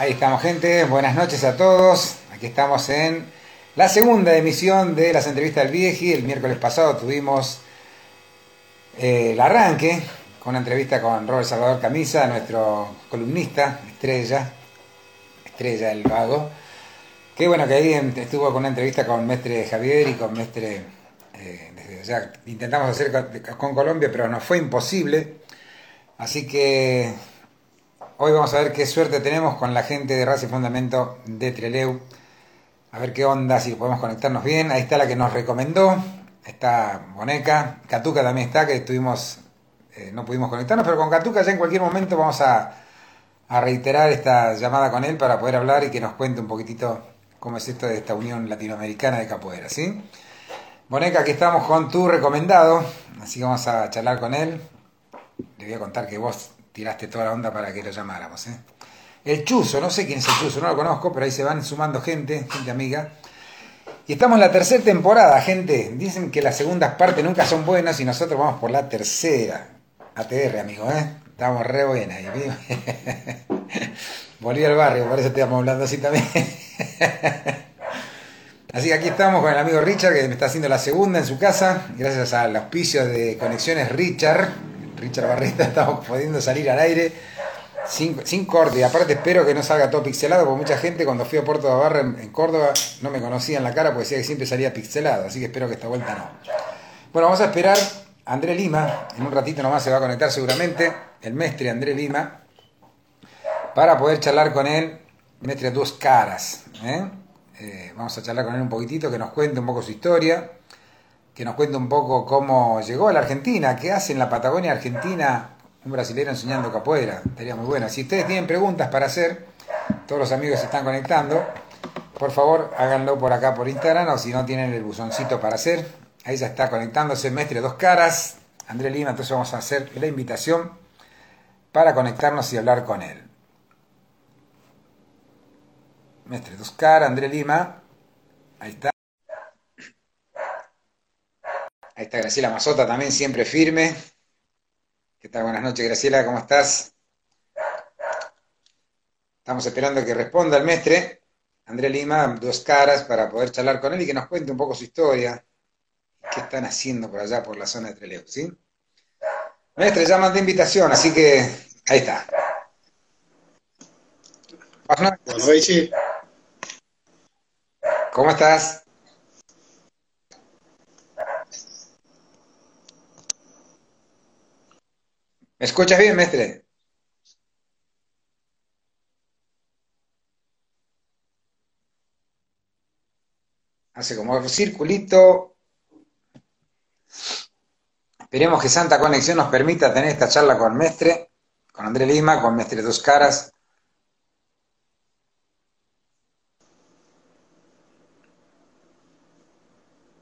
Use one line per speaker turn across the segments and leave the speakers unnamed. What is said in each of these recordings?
Ahí estamos, gente. Buenas noches a todos. Aquí estamos en la segunda emisión de las entrevistas del Vieji. El miércoles pasado tuvimos eh, el arranque con una entrevista con Robert Salvador Camisa, nuestro columnista, estrella, estrella del vago. Qué bueno que ahí estuvo con una entrevista con Mestre Javier y con Mestre. Eh, desde, sea, intentamos hacer con Colombia, pero nos fue imposible. Así que Hoy vamos a ver qué suerte tenemos con la gente de Raza y Fundamento de Treleu. A ver qué onda, si podemos conectarnos bien. Ahí está la que nos recomendó. Está Boneca. Catuca también está, que estuvimos, eh, no pudimos conectarnos, pero con Catuca ya en cualquier momento vamos a, reiterar esta llamada con él para poder hablar y que nos cuente un poquitito cómo es esto de esta unión latinoamericana de capoeira, ¿sí? Boneca, aquí estamos con tu recomendado, así que vamos a charlar con él. Le voy a contar que vos tiraste toda la onda para que lo llamáramos. ¿eh? El Chuzo, no sé quién es el Chuzo, no lo conozco, pero ahí se van sumando gente, gente amiga. Y estamos en la tercera temporada, gente. Dicen que las segundas partes nunca son buenas y nosotros vamos por la tercera. ATR, amigo, ¿eh? Estamos re buenas ahí. Volví al barrio, por eso estamos hablando así también. Así que aquí estamos con el amigo Richard, que me está haciendo la segunda en su casa, gracias al auspicio de Conexiones Richard Richard Barreta, estamos pudiendo salir al aire sin, sin, corte. Y aparte espero que no salga todo pixelado, porque mucha gente cuando fui a Puerto de Barra en, Córdoba no me conocía en la cara porque decía que siempre salía pixelado. Así que espero que esta vuelta no. Bueno, vamos a esperar a André Lima. En un ratito nomás se va a conectar seguramente el mestre André Lima para poder charlar con él. Mestre dos caras. ¿eh? Eh, vamos a charlar con él un poquitito, que nos cuente un poco su historia que nos cuente un poco cómo llegó a la Argentina, qué hace en la Patagonia Argentina un brasileño enseñando capoeira. Estaría muy bueno. Si ustedes tienen preguntas para hacer, todos los amigos se están conectando, por favor háganlo por acá por Instagram o si no tienen el buzoncito para hacer. Ahí ya está conectándose Mestre Dos Caras, André Lima, entonces vamos a hacer la invitación para conectarnos y hablar con él. Mestre Dos Caras, André Lima, ahí está. Ahí está Graciela Mazota también, siempre firme. ¿Qué tal? Buenas noches, Graciela, ¿cómo estás? Estamos esperando que responda el mestre, André Lima, dos caras, para poder charlar con él y que nos cuente un poco su historia. ¿Qué están haciendo por allá, por la zona de Treleu? ¿sí? Mestre, ya mandé invitación, así que ahí está. ¿Cómo estás? ¿Me escuchas bien, mestre? Hace como un circulito. Esperemos que Santa Conexión nos permita tener esta charla con Mestre, con André Lima, con Mestre Dos Caras.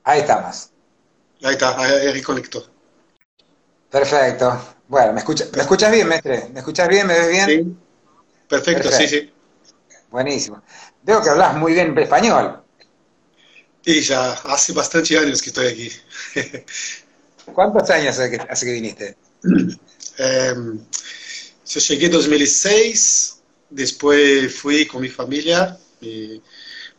Ahí estamos.
Ahí está, ahí reconectó.
Perfecto. Bueno, ¿me, escucha, ¿me escuchas bien, mestre? ¿Me escuchas bien? ¿Me ves bien?
Sí. Perfecto, Perfecto, sí, sí.
Buenísimo. Veo que hablas muy bien español.
Y ya hace bastantes años que estoy aquí.
¿Cuántos años hace que, hace que viniste?
Eh, yo llegué en 2006, después fui con mi familia, mi,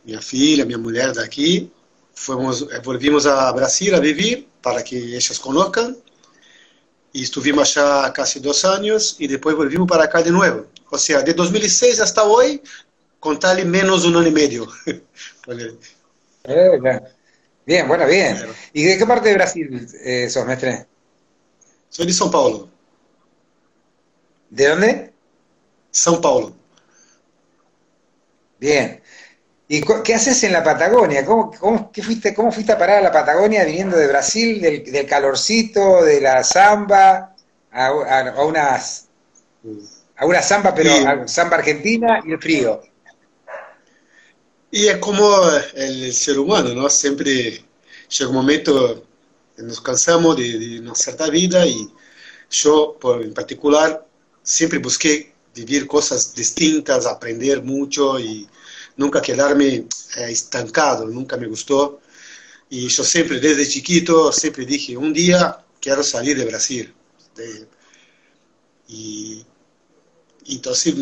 mi filha, mi mujer de aquí. Fuimos, volvimos a Brasil a vivir para que ellos conozcan y estuvimos allá casi dos años y después volvimos para acá de nuevo. O sea, de 2006 hasta hoy, contarle menos un año y medio.
eh, bien, bueno, bien. Claro. ¿Y de qué parte de Brasil eh, sos, mestre?
Soy de São Paulo.
¿De dónde?
São Paulo.
Bien. ¿Y qué haces en la Patagonia? ¿Cómo, cómo, fuiste, ¿Cómo fuiste a parar a la Patagonia viniendo de Brasil, del, del calorcito, de la samba, a, a, a, unas, a una samba, pero
Sí.
a samba argentina y el frío?
Y es como el ser humano, ¿no? Siempre llega un momento que nos cansamos de, de una cierta vida y yo, por, en particular, siempre busqué vivir cosas distintas, aprender mucho y nunca quedarme eh, estancado, nunca me gustó. Y yo siempre, desde chiquito, siempre dije, un día quiero salir de Brasil. De- y, y entonces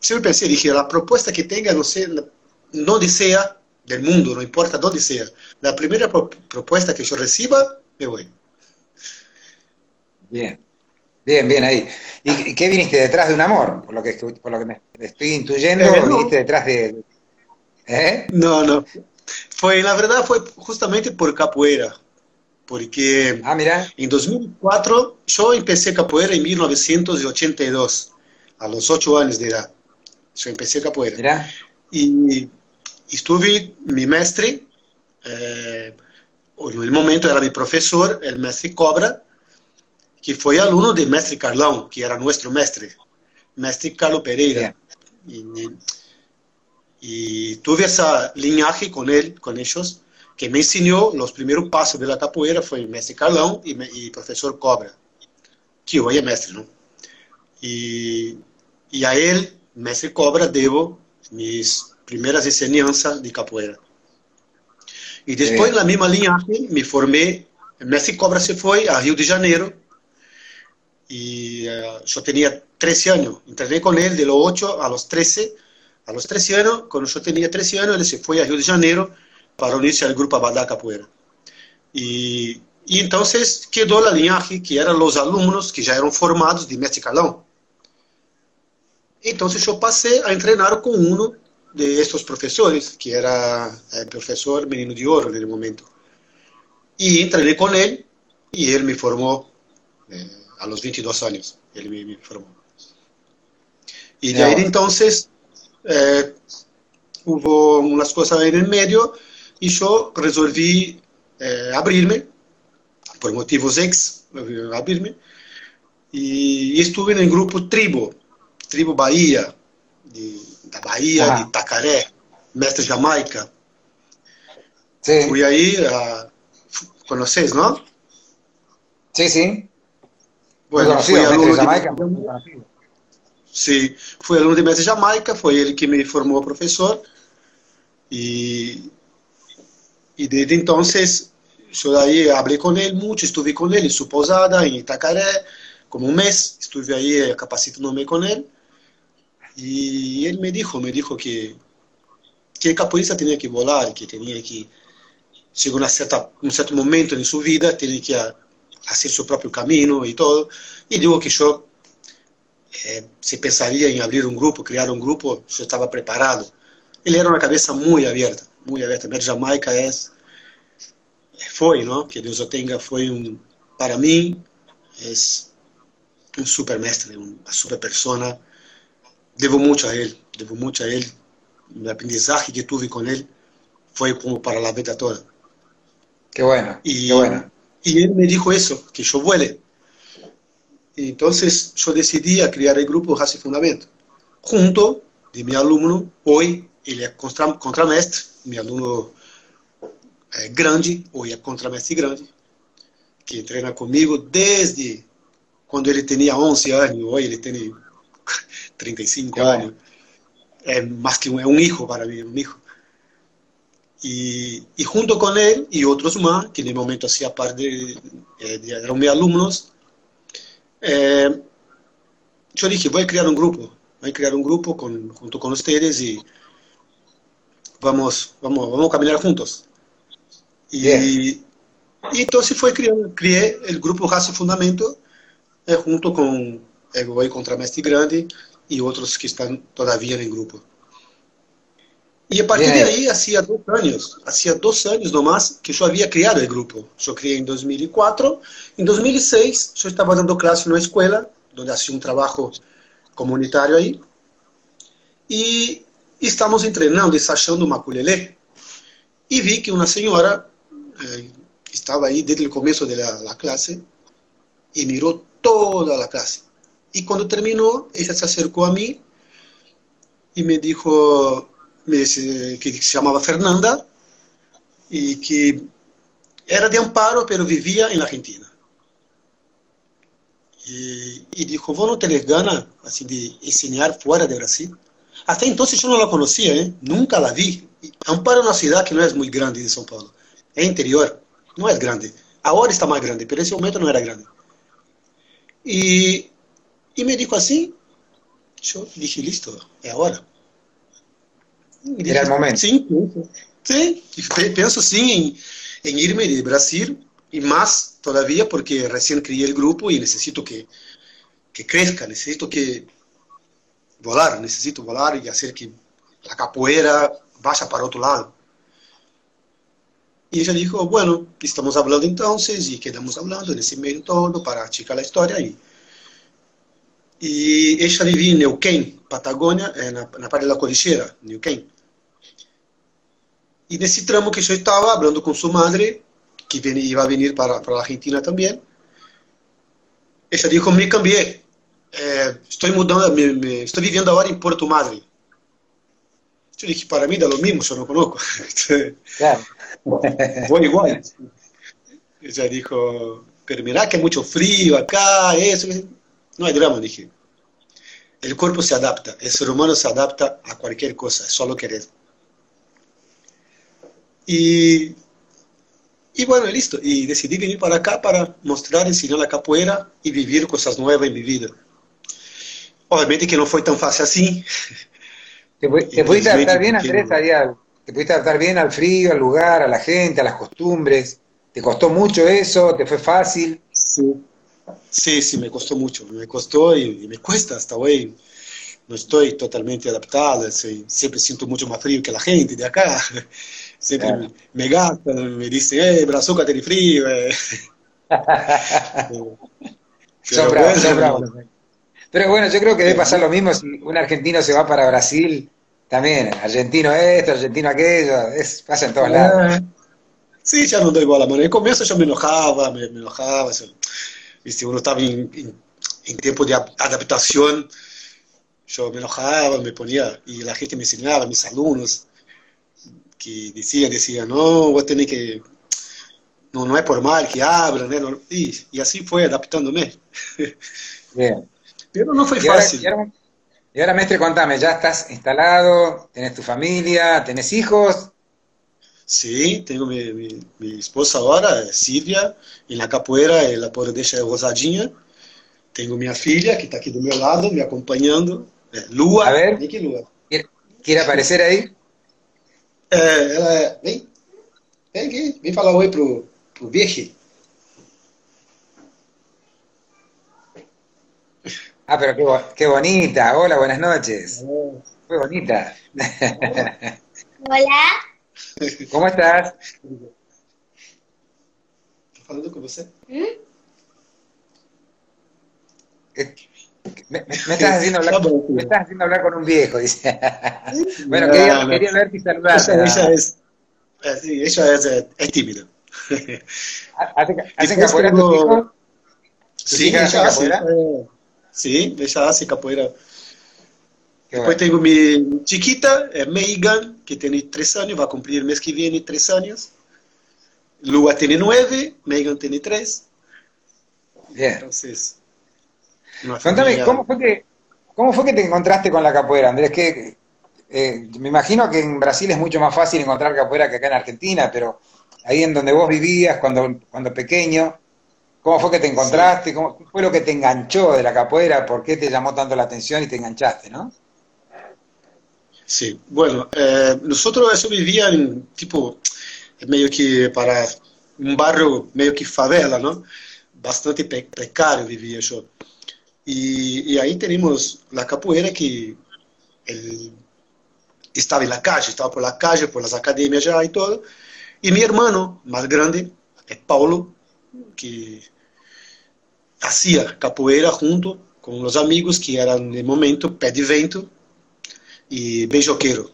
siempre pensé, dije, la propuesta que tenga, no sé, donde sea del mundo, no importa dónde sea, la primera pro propuesta que yo reciba, me voy.
Bien, bien, bien ahí. ¿Y qué viniste detrás de un amor? Por lo que, por lo que me estoy intuyendo, eh, no. viniste detrás de...
¿Eh? No, no. Fue, la verdad, fue justamente por capoeira. Porque
ah, mira.
en 2004 yo empecé capoeira en 1982, a los 8 años de edad. Yo empecé capoeira.
Mira.
Y estuve, mi mestre, eh, en el momento era mi profesor, el mestre Cobra, que fue alumno del mestre Carlão, que era nuestro mestre, mestre Carlos Pereira. Y, y, tuve esa linaje con él, con ellos, que me enseñó los primeros pasos de la capoeira, fue el mestre Carlão y, y profesor Cobra, que hoy es mestre, ¿no? Y, y a él, mestre Cobra, debo mis primeras enseñanzas de capoeira. Y después, en la misma linaje, me formé, mestre Cobra se fue a Río de Janeiro, y uh, yo tenía 13 años. Entrené con él de los 8 a los 13. A los 13 años, cuando yo tenía 13 años, él se fue a Río de Janeiro para unirse al grupo Abadá Capoeira. Y, y, entonces quedó la linaje que eran los alumnos que ya eran formados de Mestre Calão. Entonces yo pasé a entrenar con uno de estos profesores, que era el profesor Menino de Oro en el momento. Y entrené con él y él me formó. Eh, a los 22 años, él me, me formó. Y de ahí entonces eh, hubo unas cosas en el medio y yo resolví eh, abrirme, por motivos ex, abrirme, y, estuve en el grupo Tribo, Tribo Bahía, de, da Bahía, de Itacaré, Mestre Jamaica.
Sí.
Fui ahí, uh, ¿conoces, no?
Sí, sí.
Bueno, fui aluno de Jamaica. Sí, fui aluno de Mestre Jamaica, foi ele que me formou professor. E, e desde então, eu daí abri com ele muito, estive com ele sua pousada, em Itacaré, como um mês, estive aí capacitando-me com ele. E ele me disse, me disse que que capoeirista tinha que volar, que tinha que chegar a certa, um certo momento em sua vida, tinha que hacer su propio camino y todo. Y digo que yo, eh, si pensaría en abrir un grupo, crear un grupo, yo estaba preparado. Él era una cabeza muy abierta, muy abierta. Mer Jamaica es, fue, ¿no? Que Dios lo tenga, fue un, para mí, es un super mestre, una super persona. Debo mucho a él, debo mucho a él. El aprendizaje que tuve con él fue como para la vida toda.
Qué bueno,
y,
qué bueno.
Y él me dijo eso, que yo vuele. Entonces yo decidí a crear el grupo Raza y Fundamento, junto de mi alumno, hoy él es contra, contramestre, mi alumno é grande, hoy es contramestre grande, que entrena conmigo desde cuando él tenía 11 años, hoy él tiene 35 años. Es más que un, es un hijo para mí, un hijo. Y, y, junto con él y otros más, que en el momento hacía parte, de, de, eran mis alumnos, eh, yo dije, voy a crear un grupo, voy a crear un grupo con, junto con ustedes y vamos, vamos, vamos a caminar juntos. Y, y entonces fue creando, creé el grupo Raza Fundamento eh, junto con el Voy contra Mestre Grande y otros que están todavía en el grupo. Y a partir de ahí, hacía dos años, hacía dos años nomás que yo había creado el grupo. Yo creé en 2004. En 2006, yo estaba dando clase en una escuela, donde hacía un trabajo comunitario ahí. Y estamos entrenando, ensayando maculelé. Y vi que una señora eh, estaba ahí desde el comienzo de la, la clase y miró toda la clase. Y cuando terminó, ella se acercó a mí y me que se chamava Fernanda e que era de Amparo, pero vivia em Argentina. E, e dijo, vos não tenés gana assim, de ensinar fora do Brasil? Até então eu não a conhecia, ¿eh? nunca la vi. Amparo é uma cidade que não é muito grande de São Paulo, é interior, não é grande. Agora está mais grande, mas nesse momento não era grande. E, e me dijo assim, Yo dije, listo, es ahora.
Y Era el momento.
Sí, sí, pienso sí en, en irme de Brasil y más todavía porque recién crié el grupo y necesito que, que crezca, necesito que volar, necesito volar y hacer que la capoeira vaya para otro lado. Y ella dijo, bueno, estamos hablando entonces y quedamos hablando en ese medio todo para achicar la historia. Y, y ella vivía en Neuquén, Patagonia, en la, en la parte de la cordillera, Neuquén. Y en ese tramo que yo estaba hablando con su madre, que iba a venir para, para la Argentina también, ella dijo, me cambié, eh, estoy mudando, me, me, estoy viviendo ahora en Puerto Madre. Yo dije, para mí da lo mismo, yo no conozco.
Claro.
Voy igual. Ella dijo, pero mirá que hay mucho frío acá, eso. No hay drama, dije. El cuerpo se adapta, el ser humano se adapta a cualquier cosa, solo querer. Y, y bueno, listo. Y decidí venir para acá para mostrar, enseñar la capoeira y vivir cosas nuevas en mi vida. Obviamente que no fue tan fácil así.
¿Te, te pudiste adaptar bien, Andrés, allá? ¿Te pudiste adaptar bien al frío, al lugar, a la gente, a las costumbres? ¿Te costó mucho eso? ¿Te fue fácil?
Sí, sí, sí me costó mucho. Me costó y, y me cuesta hasta hoy. No estoy totalmente adaptado. Sí, siempre siento mucho más frío que la gente de acá. Siempre claro. me, me gastan, me dicen, eh, brazuca, tenés frío. Eh.
son bravos, son bravos. Pero bueno, yo creo que debe pasar lo mismo si un argentino se va para Brasil, también, argentino esto, argentino aquello, es, pasa en todos lados.
Sí, ya no doy igual la mano. En el comienzo yo me enojaba, me, me enojaba. Yo, ¿viste? Uno estaba en, en, en, tiempo de adaptación, yo me enojaba, me ponía, y la gente me enseñaba, mis alumnos, que decían, decían, no, voy a tener que, no, no es por mal que abran, ¿eh? y, y así fue adaptándome.
Bien.
Pero no fue
y ahora,
fácil.
y, ahora, y ahora, maestre, contame, ¿ya estás instalado? ¿Tenés tu familia? ¿Tenés hijos?
Sí, tengo mi, mi, mi esposa ahora, Silvia, en la capoeira, ela pode deixar rosadinha. Tengo mi filha, que está aqui do meu lado, me acompanhando. É, Lua.
A ver,
Lua.
¿quiere aparecer ahí?
É, ela é, vem, vem aqui, vem falar oi pro, pro Vicky.
Ah, pero qué, qué, bonita. Hola, buenas noches. Muy bonita.
Hola.
¿Cómo estás?
Estou falando com você?
¿Mm?
Me, me, me, estás haciendo hablar, me estás haciendo hablar con un viejo, dice. bueno, quería, no, quería verte y saludarte.
Ella, ella, es, sí, ella es, es tímida.
¿Hacen hace capoeira tengo... tus hijos?
Sí, ella hace capoeira. Eh, sí, ella hace capoeira. Qué Después bueno. tengo mi chiquita, eh, Megan, que tiene tres años, va a cumplir el mes que viene tres años. Lua tiene nueve, Megan tiene tres.
Bien.
Entonces,
Contame, ¿cómo fue, que, ¿cómo fue que te encontraste con la capoeira, Andrés? Que, eh, me imagino que en Brasil es mucho más fácil encontrar capoeira que acá en Argentina, pero ahí en donde vos vivías cuando, cuando pequeño, ¿cómo fue que te encontraste? Sí. ¿Cómo fue lo que te enganchó de la capoeira? ¿Por qué te llamó tanto la atención y te enganchaste, no?
Sí, bueno, eh, nosotros yo vivía en tipo, medio que para un barrio medio que favela, ¿no? Bastante precario vivía yo. Y, y, ahí tenemos la capoeira que él estaba en la calle, estaba por la calle, por las academias ya y todo. Y mi hermano más grande, es Paulo, que hacía capoeira junto con los amigos que eran de momento Pé de Vento y Beijoqueiro.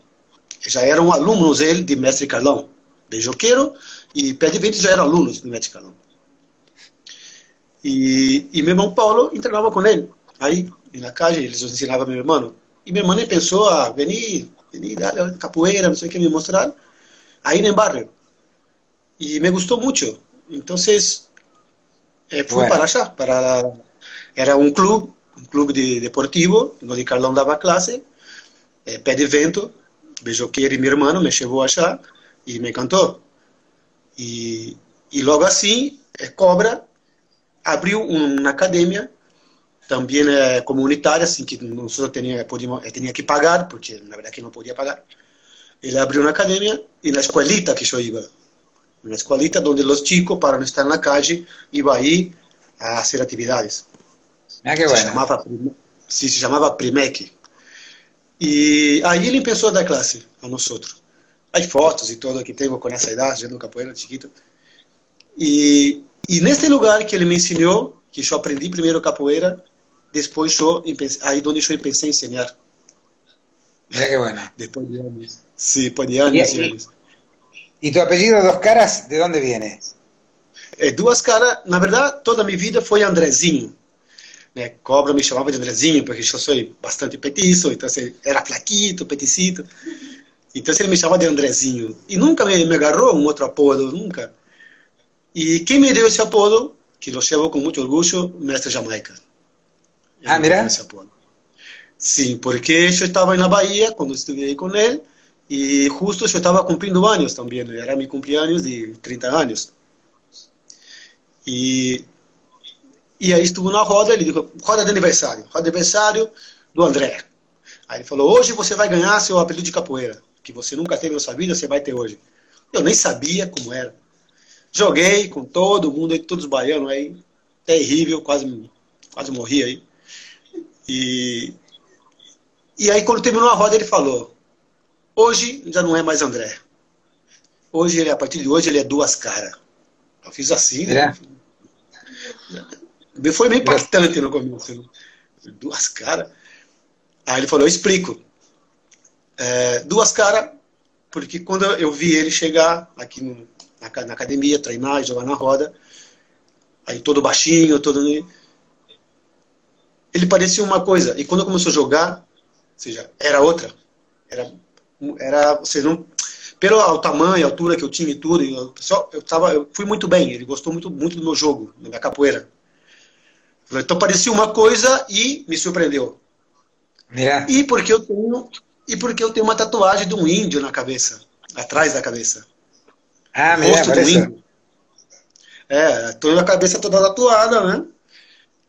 Já eram alunos ele de Mestre Carlão. Beijoqueiro e Pé de Vento já eram alunos de Mestre Carlão. E, e meu irmão Paulo entrenava com ele. Aí, na calle, eles ensinavam meu irmão. E meu irmão pensou a venir, venir, dale capoeira, não sei o que, me mostrar. Aí no barrio. E me gostou muito. Então, eh, fui para allá. Para, era um clube, um clube de, deportivo, onde Carlão dava classe, eh, pé de vento, beijoqueiro e meu irmão me levou allá e me cantou. E, e logo assim, eh, Cobra abriu uma academia también eh, comunitaria, sin que nosotros tenía, podíamos, tenía que pagar, porque la verdad que no podía pagar. Él abrió una academia y la escuelita que yo iba, una escuelita donde los chicos, para no estar en la calle, iba ahí a hacer actividades.
Ah, qué bueno.
Se llamaba, sí, se llamaba Primec. Y ahí él empezó a dar clase a nosotros. Hay fotos y todo que tengo con esa edad, yo nunca capoeira chiquito. Y, y en este lugar que él me enseñó, que yo aprendí primero capoeira, después yo, ahí donde yo empecé a enseñar.
Mira qué bueno.
Después de años. Sí, después de años y, y años.
¿Y tu apellido Dos Caras, de dónde viene?
É, duas caras, na verdade, toda a minha vida foi Andrezinho. Né? Cobra me chamava de Andrezinho, porque eu sou bastante petiço, então assim, era flaquito, peticito. Então ele me chamava de Andrezinho. E nunca me, me agarrou um outro apodo, nunca. E quem me deu esse apodo, que eu levo com muito orgulho, mestre Jamaica.
Ah, mira.
Sim, porque eu estava na Bahia, quando estive com ele, e justo eu estava cumprindo anos também, era meu cumpleaños de 30 anos. E, e aí estuvo na roda, ele disse, roda de aniversário, roda de aniversário do André. Aí ele falou, hoje você vai ganhar seu apelido de capoeira, que você nunca teve na sua vida, você vai ter hoje. Eu nem sabia como era. Joguei com todo mundo, todos os baianos aí, terrível, quase, quase morri aí. E, e aí quando terminou a roda ele falou, hoje já não é mais André. Hoje ele, a partir de hoje, ele é duas caras. Eu fiz assim, né? É. Foi meio impactante no começo. Né? Duas caras. Aí ele falou, eu explico. É, duas caras, porque quando eu vi ele chegar aqui no, na, na, academia, treinar, jogar na roda, aí todo baixinho, todo... Ele parecia uma coisa. E quando começou a jogar, ou seja, era outra. Era, era você não pelo tamanho, a altura que eu tinha e tudo, eu, só, eu, tava, eu fui muito bem. Ele gostou muito, muito do meu jogo, da minha capoeira. Então parecia uma coisa e me surpreendeu.
Yeah.
E porque eu tenho e porque eu tenho uma tatuagem de um índio na cabeça, atrás da cabeça.
Ah, o rosto do índio.
É, tô a cabeça toda tatuada, né?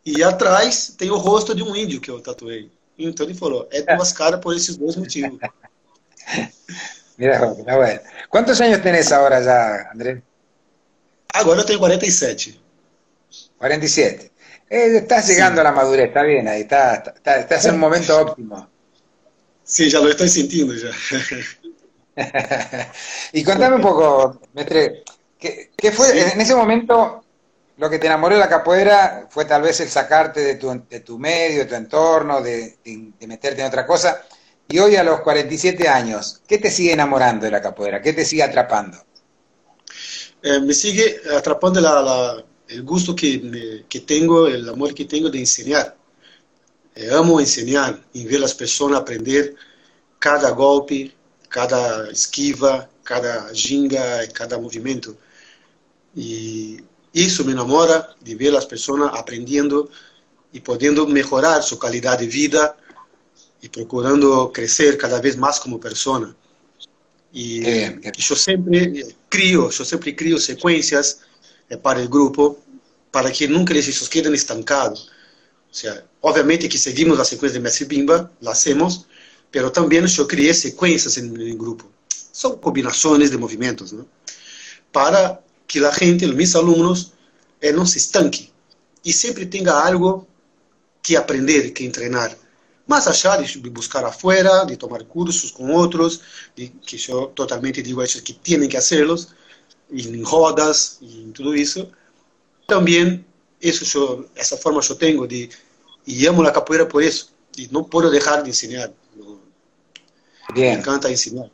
E atrás tem o rosto de um índio que eu tatuei. Então ele falou, é duas caras por esses dois motivos.
Mira, bueno. ¿Cuántos años tenés ahora ya, Andrés?
Agora eu tenho 47.
47. Eh, estás llegando sí. a la madurez, está bien ahí, está, está, estás en un momento óptimo.
Sí, ya lo estoy sintiendo ya.
y contame un poco, Mestre, ¿qué, qué fue en ese momento lo que te enamoró de la capoeira? ¿Fue tal vez el sacarte de tu, de tu medio, de tu entorno, de, de, de meterte en otra cosa? Y hoy a los 47 años, ¿qué te sigue enamorando de la capoeira? ¿Qué te sigue atrapando?
Eh, me sigue atrapando la, la, el gusto que, me, que, tengo, el amor que tengo de enseñar. Eh, amo enseñar y ver a las personas aprender cada golpe, cada esquiva, cada ginga, cada movimiento. Y eso me enamora de ver a las personas aprendiendo y pudiendo mejorar su calidad de vida e procurando crescer cada vez mais como pessoa. E é, é. eu sempre crio, eu sempre crio sequências para o grupo para que nunca eles quedem estancados. Ou seja, obviamente que seguimos a sequência de Mestre Bimba, la hacemos, pero também eu criei sequências em grupo. São combinações de movimentos, ¿no? para que a gente, os meus alunos, eh, não se estanque e sempre tenha algo que aprender, que treinar más allá de buscar afuera, de tomar cursos con otros, de, que yo totalmente digo a ellos que tienen que hacerlos, en rodas y todo eso, también eso yo, esa forma yo tengo de, y amo la capoeira por eso, y no puedo dejar de enseñar.
Bien.
Me encanta enseñar.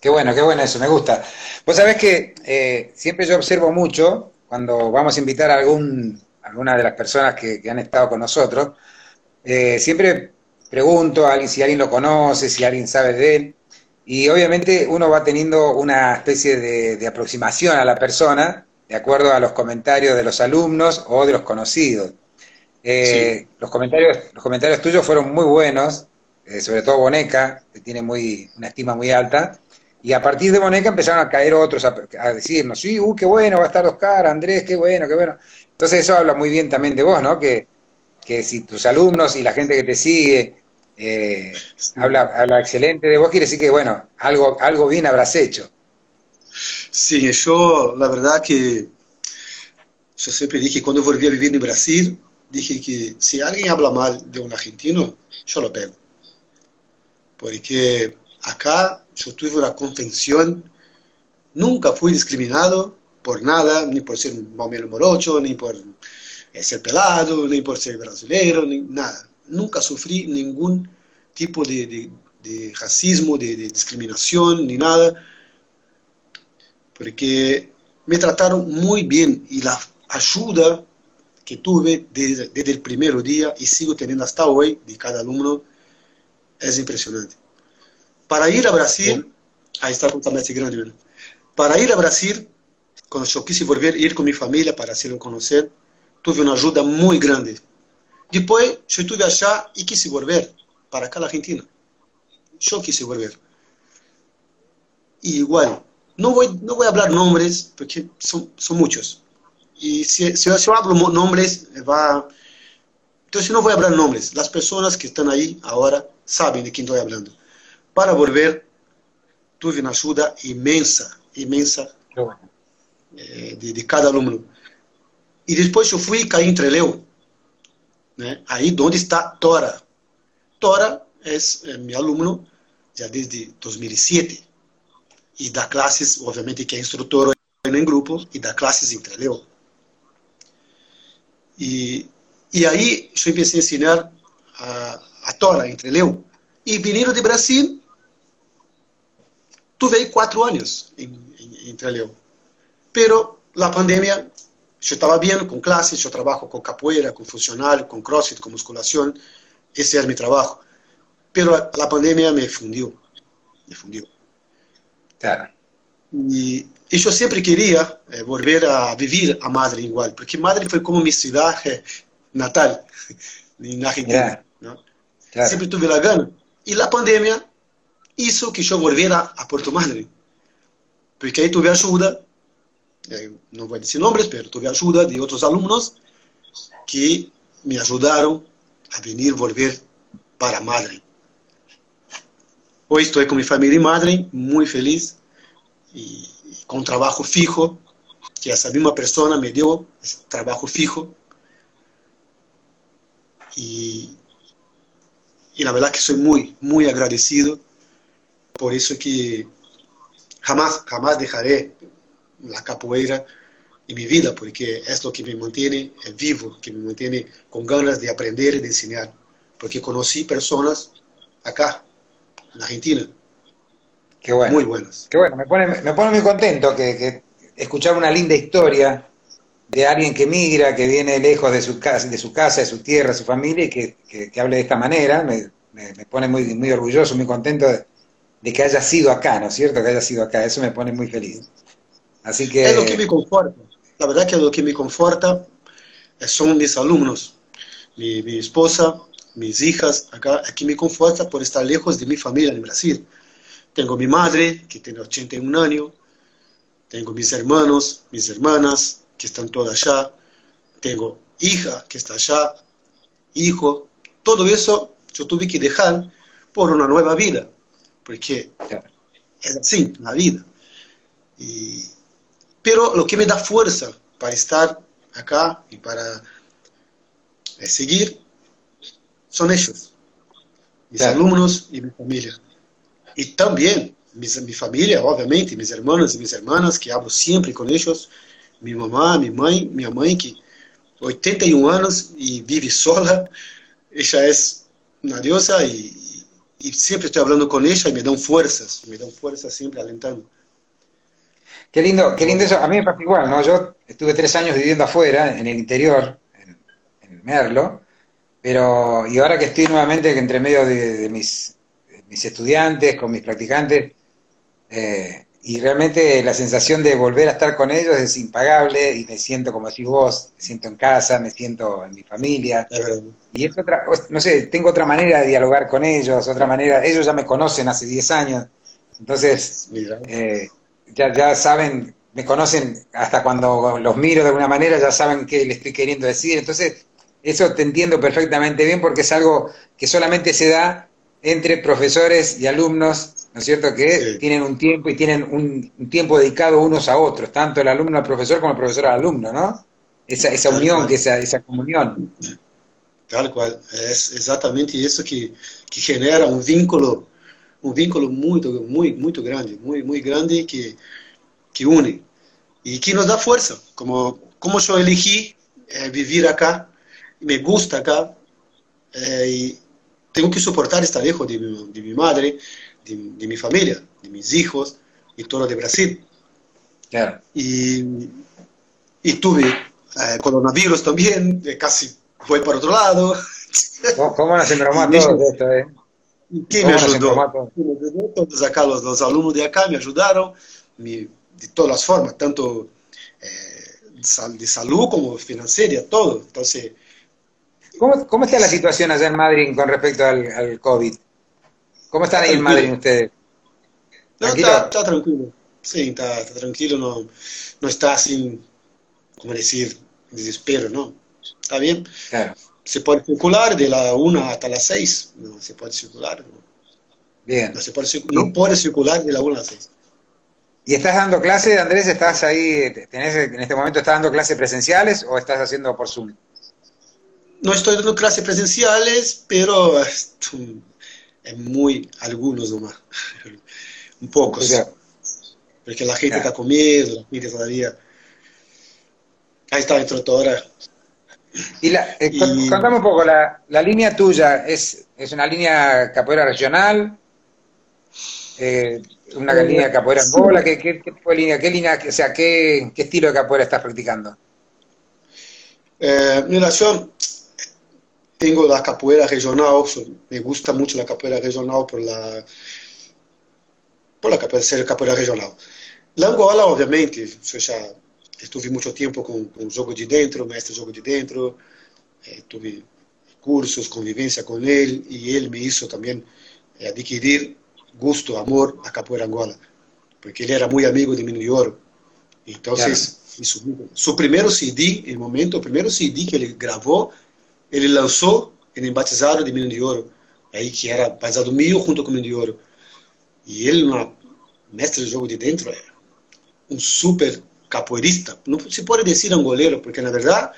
Qué bueno, qué bueno eso, me gusta. Vos sabés que eh, siempre yo observo mucho cuando vamos a invitar a algún, alguna de las personas que, que han estado con nosotros, eh, siempre pregunto a alguien si alguien lo conoce, si alguien sabe de él, y obviamente uno va teniendo una especie de, de, aproximación a la persona de acuerdo a los comentarios de los alumnos o de los conocidos. Eh, sí. los, comentarios, los comentarios tuyos fueron muy buenos, eh, sobre todo Boneca, que tiene muy, una estima muy alta, y a partir de Boneca empezaron a caer otros a, a decirnos, sí, uh, qué bueno, va a estar Oscar, Andrés, qué bueno, qué bueno. Entonces eso habla muy bien también de vos, ¿no? Que que si tus alumnos y la gente que te sigue eh, habla, habla excelente de vos, quiere decir que, bueno, algo, algo bien habrás hecho.
Sí, yo, la verdad que yo siempre dije, cuando volví a vivir en Brasil, dije que si alguien habla mal de un argentino, yo lo pego. Porque acá yo tuve una contención, nunca fui discriminado por nada, ni por ser más menos morocho, ni por eh, ser pelado, ni por ser brasileño, ni nada. Nunca sufrí ningún tipo de, de, racismo, de, de discriminación, ni nada, porque me trataron muy bien y la ayuda que tuve desde, desde, el primer día y sigo teniendo hasta hoy de cada alumno es impresionante. Para ir a Brasil, ahí está totalmente grande, ¿verdad? para ir a Brasil, cuando yo quise volver, ir con mi familia para hacerlo conocer, tuve una ayuda muy grande. Después yo estuve allá y quise volver para acá a la Argentina. Yo quise volver. Y igual, no voy, no voy a hablar nombres porque son, son muchos. Y si, si, yo hablo nombres, va... Entonces no voy a hablar nombres. Las personas que están ahí ahora saben de quién estoy hablando. Para volver, tuve una ayuda inmensa, inmensa eh, de, de, cada alumno. Y después yo fui y caí en Trelew, ¿eh? ahí donde está Tora. Tora es eh, mi alumno ya desde 2007 y da clases, obviamente que es instructor en grupo y da clases en Trelew. Y, y ahí yo empecé a enseñar a, a Tora en Trelew. Y viniendo de Brasil, tuve ahí cuatro años en, en, en Trelew. Pero la pandemia, yo estaba bien con clases, yo trabajo con capoeira, con funcional, con crossfit, con musculación, ese es mi trabajo. Pero la, pandemia me fundió, me fundió.
Claro.
Y, y, yo siempre quería eh, volver a vivir a Madrid igual, porque Madrid fue como mi ciudad eh, natal en Argentina.
Yeah. Claro.
Siempre tuve la gana. Y la pandemia hizo que yo volviera a Puerto Madryn. Porque ahí tuve ayuda, eh, no voy a decir nombres, pero tuve ayuda de otros alumnos que me ayudaron a venir, volver para Madrid. Hoy estoy con mi familia en Madrid, muy feliz y con trabajo fijo, que esa misma persona me dio trabajo fijo. Y, y la verdad que soy muy, muy agradecido. Por eso que jamás, jamás dejaré la capoeira en mi vida, porque es lo que me mantiene vivo, que me mantiene con ganas de aprender y de enseñar. Porque conocí personas acá, en Argentina,
Qué bueno.
muy buenas.
Qué bueno, me pone, me pone muy contento que, que, escuchar una linda historia de alguien que migra, que viene lejos de su casa, de su, casa, de su tierra, de su familia, y que, que, hable de esta manera. Me, me, pone muy, muy orgulloso, muy contento de, que haya sido acá, ¿no es cierto? Que haya sido acá. Eso me pone muy feliz. Así que...
Es lo que me conforta. La verdad que lo que me conforta son mis alumnos, mi, mi esposa, mis hijas, acá, aquí me conforta por estar lejos de mi familia en Brasil. Tengo mi madre, que tiene 81 años, tengo mis hermanos, mis hermanas, que están todas allá, tengo hija que está allá, hijo, todo eso yo tuve que dejar por una nueva vida, porque es así, la vida. Y, pero lo que me da fuerza para estar acá y para eh, seguir son ellos, mis claro. alumnos y mi familia. Y también mis, mi familia, obviamente, mis hermanos y mis hermanas, que hablo siempre con ellos, mi mamá, mi mãe, minha mãe, que 81 anos e vive sola, ella es una diosa y, y siempre estoy hablando con ella y me dan fuerzas, me dan fuerzas siempre alentando.
Qué lindo, qué lindo eso. A mí me pasa igual, ¿no? Yo estuve tres años viviendo afuera, en el interior, en, en Merlo, pero y ahora que estoy nuevamente entre medio de, de mis, de mis estudiantes, con mis practicantes, eh, y realmente la sensación de volver a estar con ellos es impagable y me siento como decís vos, me siento en casa, me siento en mi familia. Y es otra, no sé, tengo otra manera de dialogar con ellos, otra manera, ellos ya me conocen hace 10 años, entonces eh, ya, ya saben, me conocen hasta cuando los miro de alguna manera, ya saben qué le estoy queriendo decir, entonces eso te entiendo perfectamente bien porque es algo que solamente se da entre profesores y alumnos, ¿no es cierto? Que tienen un tiempo y tienen un, tiempo dedicado unos a otros, tanto el alumno al profesor como el profesor al alumno, ¿no? Esa, esa unión, esa, esa comunión.
Tal cual, es exactamente eso que, que genera un vínculo, un vínculo muy, muy, muy grande, muy, muy grande que, que une y que nos da fuerza, como, como yo elegí eh, vivir acá, me gusta acá, eh, y tengo que soportar estar lejos de mi, de mi madre, de, de, mi familia, de mis hijos y todo de Brasil.
Claro.
Y, y tuve eh, coronavirus también, casi fue para otro lado.
¿Cómo nos embromó todo esto, eh?
¿Quién me ayudó? Todos acá, los, los, alumnos de acá me ayudaron me, de todas las formas, tanto eh, de salud como financiera, todo. Entonces,
¿Cómo, ¿Cómo, está la situación allá en Madrid con respecto al, al COVID? ¿Cómo están ahí en Madrid ustedes?
No, está, está, tranquilo. Sí, está, está, tranquilo, no, no está sin, como decir, desespero, ¿no? Está bien.
Claro.
Se puede circular de la 1 hasta las 6, no se puede circular. ¿no?
Bien.
No, se puede, no puede circular de la 1 a las 6.
¿Y estás dando clases, Andrés? ¿Estás ahí, tenés, en este momento estás dando clases presenciales o estás haciendo por Zoom?
No estoy dando clases presenciales, pero es muy, algunos nomás, un pocos. O sea, porque la gente está comiendo, la gente todavía... Ahí está dentro toda
y, la, eh, y contame un poco, la, la línea tuya, ¿es, ¿es una línea capoeira regional? Eh, ¿Una línea de capoeira en bola? ¿Qué, qué, qué tipo de línea? ¿Qué línea, o sea, qué, qué estilo de capoeira estás practicando?
Eh, mira, yo tengo la capoeira regional, me gusta mucho la capoeira regional por la por la capoeira, ser capoeira regional. La Angola, obviamente, eu já estuve muito tempo com, com jogo de dentro, mestre jogo de dentro, eh, tive cursos, convivência com ele, e ele me hizo também eh, adquirir gosto, amor a capoeira Angola, porque ele era muito amigo de Ouro. Então, claro. su, su primeiro CD, no momento, o primeiro CD que ele gravou, ele lançou em batizado de Menino de Ouro, aí que era batizado meu junto com Menino de Ouro. E ele, uma mestre de jogo de dentro, é um super capoeirista. Não se pode dizer angoleiro, porque na verdade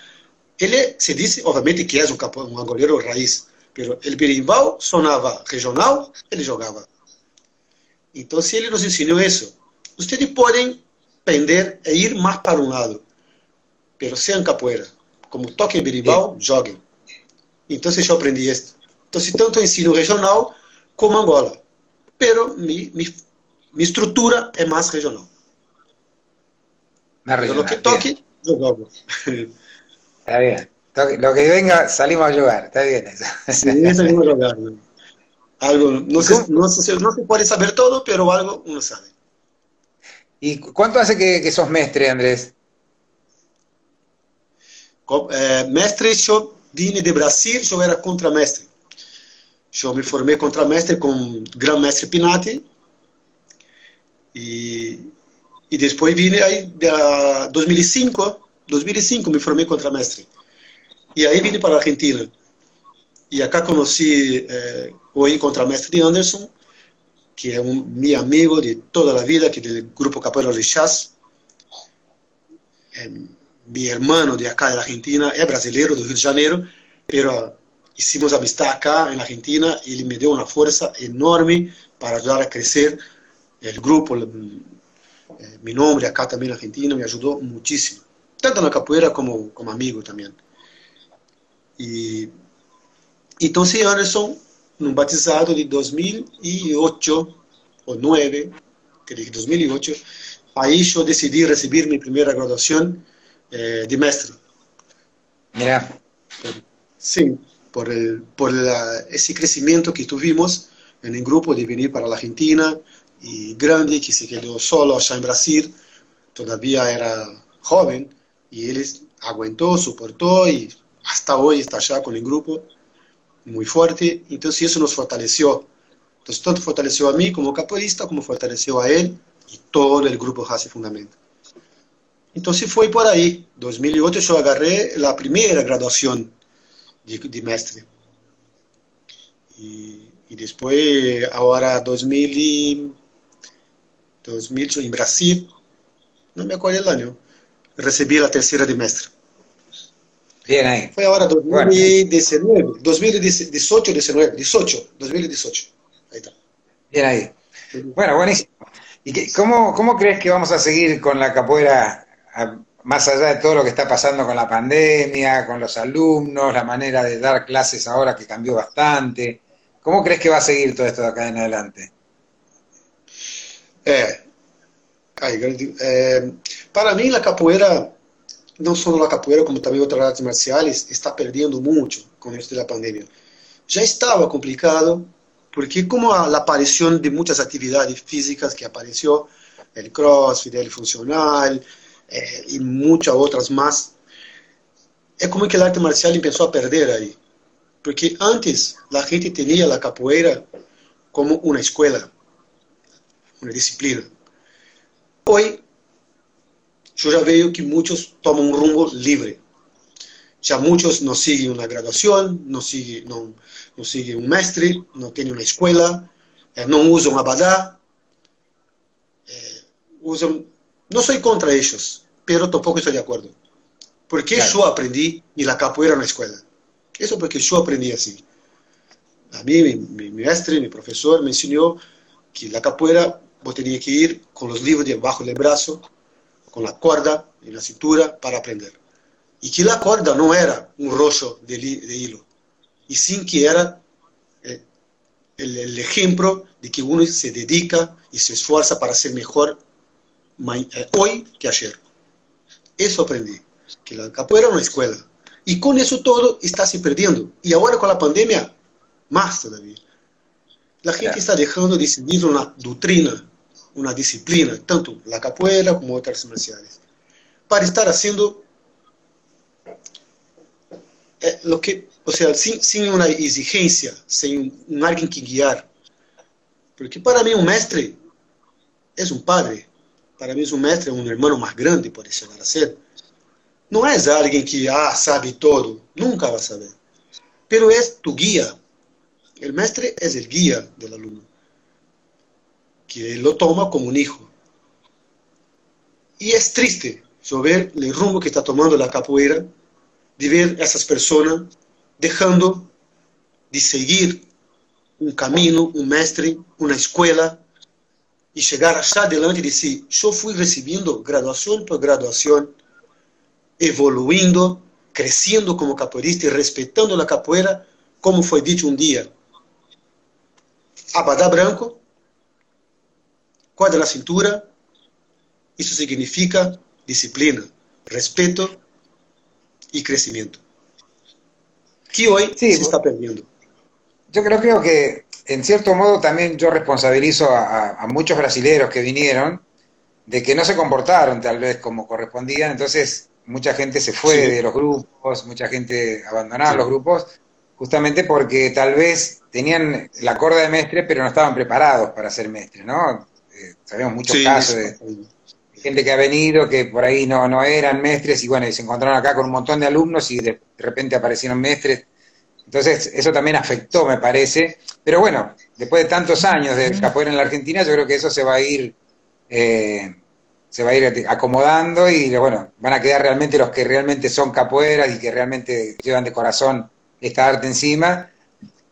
ele se diz, obviamente, que é um, capo, um angoleiro raiz, mas o berimbau sonava regional, ele jogava. Então, se ele nos ensinou isso, vocês podem pender e ir mais para um lado, mas sejam capoeira. Como toquem berimbau, joguem. Então, eu aprendi isso. Então, tanto ensino regional como Angola. Pero mi, mais regional.
Más regional.
Lo que toque, lo hago.
Está bien. Lo que venga, salimos a jugar. Está bien eso.
Sí, salimos a jugar. ¿no? Algo, no, se, no, se, no se puede saber todo, pero algo uno sabe.
¿Y cuánto hace que, que sos mestre, Andrés?
Eh, mestre, yo vine de Brasil, eu era contramestre. Eu me formei contramestre com Gran Mestre Pinati e, e depois vine aí de 2005, 2005 me formei contramestre. E aí vine para a Argentina. E acá conheci eh, o contramestre Anderson, que é um meu amigo de toda a vida, que é do grupo Capoeira Rechaz. Eh, mi hermano de acá de la Argentina es brasileño, de Río de Janeiro, pero hicimos amistad acá en la Argentina y él me dio una fuerza enorme para ayudar a crecer el grupo. Eh, mi nombre acá también en Argentina me ayudó muchísimo, tanto en la capoeira como como amigo también. Y entonces Anderson, un batizado de 2008 o 9, que dije 2008, ahí yo decidí recibir mi primera graduación eh, de mestre.
Mira.
Sí, por, el, por la, ese crecimiento que tuvimos en el grupo de venir para la Argentina y grande que se quedó solo allá en Brasil, todavía era joven y él aguantó, soportó y hasta hoy está allá con el grupo muy fuerte, entonces eso nos fortaleció. Entonces tanto fortaleció a mí como capoeirista como fortaleció a él y todo el grupo Race Fundamento. Entonces fue por ahí. 2008 yo agarré la primera graduación de, mestre. Y, después, ahora 2000, 2000 en Brasil, no me acuerdo el año, recibí la tercera de mestre.
Bien ahí.
Fue ahora 2019, 2018, 19, 18, 2018. Ahí está.
Bien ahí. Bueno, buenísimo. ¿Y cómo, cómo crees que vamos a seguir con la capoeira más allá de todo lo que está pasando con la pandemia, con los alumnos, la manera de dar clases ahora que cambió bastante? ¿Cómo crees que va a seguir todo esto de acá en adelante?
Eh, eh, para mí la capoeira no solo la capoeira, como también otras artes marciales, está perdiendo mucho con esto de la pandemia. Ya estaba complicado, porque como la aparición de muchas actividades físicas que apareció, el crossfit, el funcional eh, y muchas otras más, es como que el arte marcial empezó a perder ahí. Porque antes la gente tenía la capoeira como una escuela, una disciplina. Hoy yo ya veo que muchos toman un rumbo libre. Ya muchos no siguen una graduación, no siguen, no, no siguen un mestre, no tienen una escuela, eh, no usan abadá, eh, usan... No soy contra ellos, pero tampoco estoy de acuerdo. Porque claro. yo aprendí y la capoeira en la escuela. Eso porque yo aprendí así. A mí, mi, mi, mi profesor me enseñó que la capoeira vos tenías que ir con los libros debajo del brazo, con la cuerda en la cintura para aprender. Y que la cuerda no era un rollo de, de hilo, y sin que era eh, el, el, ejemplo de que uno se dedica y se esfuerza para ser mejor hoy que ayer. Eso aprendí, que la capoeira era una escuela. Y con eso todo está se perdiendo. Y ahora con la pandemia, más todavía. La gente está dejando de seguir una doctrina una disciplina, tanto la capoeira como otras marciales, para estar haciendo eh, lo que, o sea, sin, sin una exigencia, sin un, un, alguien que guiar. Porque para mí un mestre es un padre, para es un mestre, un hermano más grande, pode llegar a ser. No es alguien que ah, sabe todo, nunca va a saber, pero es tu guía. El mestre es el guía del alumno que lo toma como un hijo. Y es triste ver el rumbo que está tomando la capoeira, de ver a esas personas dejando de seguir un camino, un mestre, una escuela, y llegar allá adelante y decir, yo fui recibiendo graduación por graduación, evoluindo, creciendo como capoeirista y respetando la capoeira, como fue dicho un día. Abadá branco, cuadra la cintura, eso significa disciplina, respeto y crecimiento. Que hoy sí, se está perdiendo.
Yo creo, creo que, en cierto modo, también yo responsabilizo a, a, muchos brasileños que vinieron de que no se comportaron tal vez como correspondían, entonces mucha gente se fue sí. de los grupos, mucha gente abandonaba sí. los grupos, justamente porque tal vez tenían la corda de mestre, pero no estaban preparados para ser mestres, ¿no? Eh, sabemos muchos sí, casos de, de, gente que ha venido que por ahí no, no eran mestres y bueno, y se encontraron acá con un montón de alumnos y de repente aparecieron mestres. Entonces, eso también afectó, me parece. Pero bueno, después de tantos años de capoeira en la Argentina, yo creo que eso se va a ir, eh, se va a ir acomodando y bueno, van a quedar realmente los que realmente son capoeiras y que realmente llevan de corazón esta arte encima.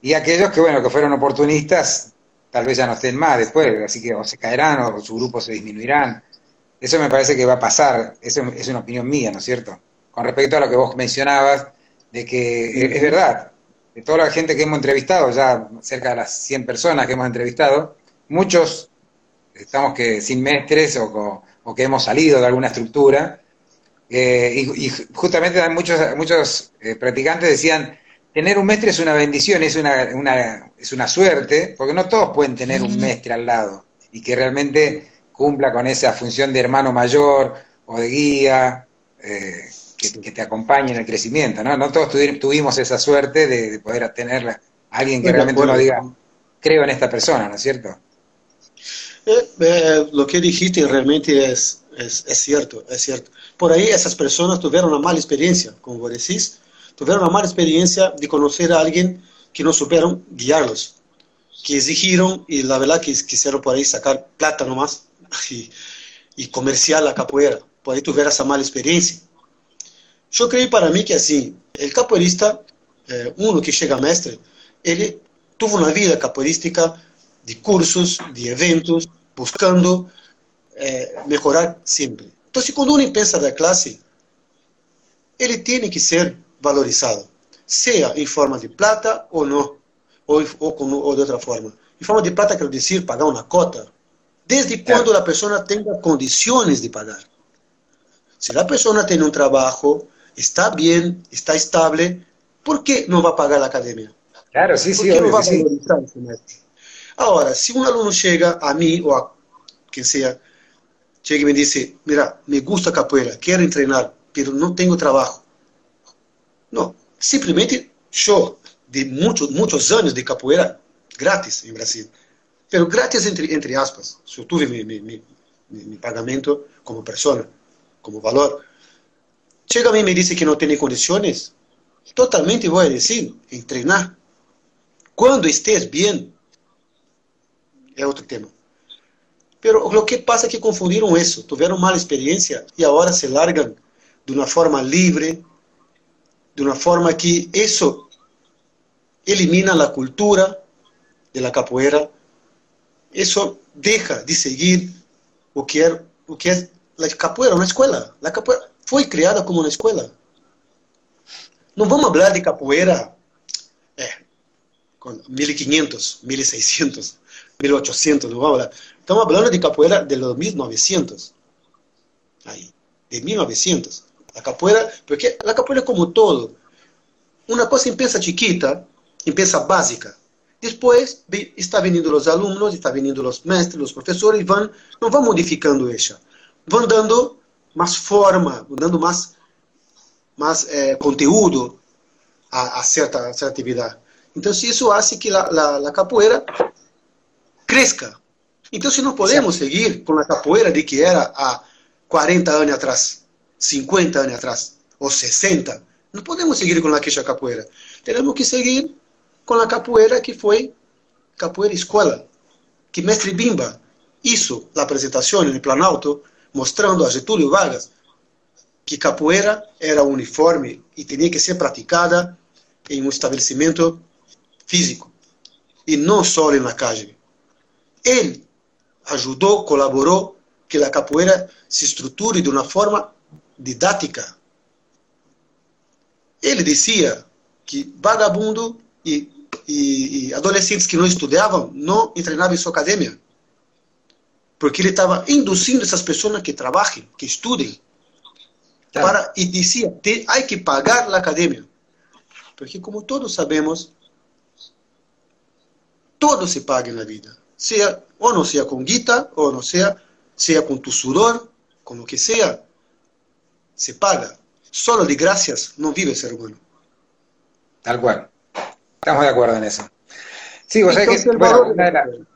Y aquellos que, bueno, que fueron oportunistas, tal vez ya no estén más después, así que o se caerán o su grupo se disminuirán. Eso me parece que va a pasar, eso es una opinión mía, ¿no es cierto? Con respecto a lo que vos mencionabas, de que es verdad, de toda la gente que hemos entrevistado, ya cerca de las 100 personas que hemos entrevistado, muchos estamos que sin mestres o, o que hemos salido de alguna estructura, eh, y, y, justamente muchos, muchos eh, practicantes decían, tener un mestre es una bendición, es una, una, es una suerte, porque no todos pueden tener un mestre al lado y que realmente cumpla con esa función de hermano mayor o de guía eh, que, que, te acompañe en el crecimiento. No, no todos tuvimos esa suerte de, de poder tener a alguien que realmente uno diga, creo en esta persona, ¿no es cierto?
Eh, eh, lo que dijiste realmente es, es, es, cierto, es cierto. Por ahí esas personas tuvieron una mala experiencia, como vos decís, tuvieron una mala experiencia de conocer a alguien que no supieron guiarlos, que exigieron y la verdad que quisieron por ahí sacar plata nomás y, y comercial la capoeira. Por ahí tuvieron esa mala experiencia. Yo creí para mí que así, el capoeirista, eh, uno que llega a mestre, él tuvo una vida capoeirística de cursos, de eventos, buscando eh, mejorar siempre. Entonces, cuando uno empieza da clase, ele tem que ser valorizado, seja em forma de plata ou não, ou, ou, ou de outra forma. Em forma de plata, quero dizer, pagar uma cota, desde quando a pessoa tenha condições de pagar. Se a pessoa tem um trabalho, está bem, está estável, por que não vai pagar a academia?
Claro,
não vai valorizar esse mestre? Agora, se um aluno chega a mim, ou a quem seja, chega e me diz, mira, me gusta capoeira, quero treinar, pero não tenho trabalho. Não, simplesmente show de muitos, muitos anos de capoeira grátis em Brasil. Pero grátis entre, entre aspas. Se eu tive meu, meu, meu pagamento como pessoa, como valor. Chega a mim e me diz que não tem condições, totalmente vou dizer, em treinar. Quando estés bem, é outro tema. Pero o que pasa é que confundiram isso, tiveram mala experiência e agora se largam de uma forma livre, de uma forma que isso elimina a cultura de la capoeira, isso deixa de seguir que é o que é a capoeira, uma escola. A capoeira foi criada como uma escola. Não vamos falar de capoeira é, com 1500, 1600, 1800, não vamos falar. Estamos falando de capoeira de los 1900. Aí, de 1900. La capoeira, porque la capoeira é como todo. Uma coisa empieza chiquita, empieza básica. Depois está vindo os alunos, está vindo os mestres, os professores, vão, não vão modificando essa. Vão dando mais forma, dando mais, mais é, conteúdo a, a, certa, a certa atividade. Então, isso faz que a capoeira cresça. Então, se não podemos seguir com a capoeira de que era há 40 anos atrás, 50 anos atrás, ou 60, não podemos seguir com a queixa capoeira. Temos que seguir com a capoeira que foi capoeira escola, que mestre Bimba hizo a apresentação no Planalto, mostrando a Getúlio Vargas que capoeira era uniforme e tinha que ser praticada em um estabelecimento físico e não só na calle. Ele ajudou, colaborou que a capoeira se estruture de uma forma didática. Ele dizia que vagabundo e, e, e adolescentes que não estudavam não treinavam em sua academia. Porque ele estava induzindo essas pessoas que trabalhem, que estudem. Tá. Para, e dizia, há que pagar a academia. Porque, como todos sabemos, todo se paga na vida. Seja, ou não seja com guita, ou não seja, seja com tu sudor, com o que seja, se paga. Solo de gracias no vive el ser humano.
Tal cual. Estamos de acuerdo en eso. Sí, vos sabés que, bueno, en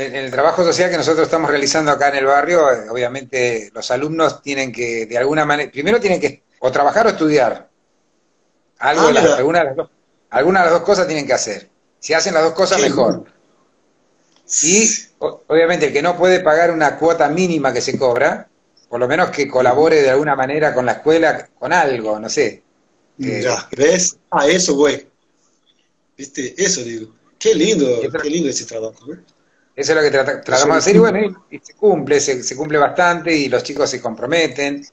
el trabajo social que nosotros estamos realizando acá en el barrio, eh, obviamente los alumnos tienen que, de alguna manera, primero tienen que o trabajar o estudiar. Algo ah, las, alguna, de las dos, alguna de las dos cosas tienen que hacer. Si hacen las dos cosas, mejor. Y obviamente el que no puede pagar una cuota mínima que se cobra, por lo menos que colabore de alguna manera con la escuela, con algo, no sé.
ya, ¿ves? A eso voy. ¿Viste? Eso digo. Qué lindo, qué lindo ese trabajo.
Eso es lo que tratamos de hacer y bueno, y, se cumple, se, cumple bastante y los chicos se comprometen.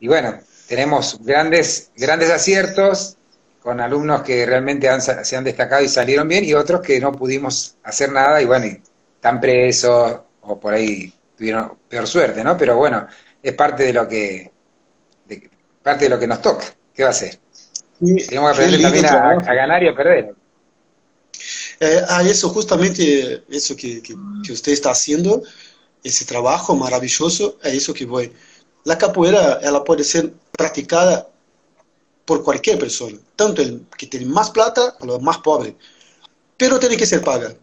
Y bueno, tenemos grandes, grandes aciertos con alumnos que realmente se han destacado y salieron bien y otros que no pudimos hacer nada y bueno, están presos o por ahí tuvieron peor suerte, ¿no? Pero bueno, es parte de lo que de, parte de lo que nos toca. ¿Qué va a ser? Sí, Tenemos que aprender también a, a, ganar y a perder.
Eh, a eso, justamente eso que, que, usted está haciendo, ese trabajo maravilloso, es eso que voy. La capoeira, ela puede ser practicada por cualquier persona, tanto el que tiene más plata como el más pobre, pero tiene que ser paga.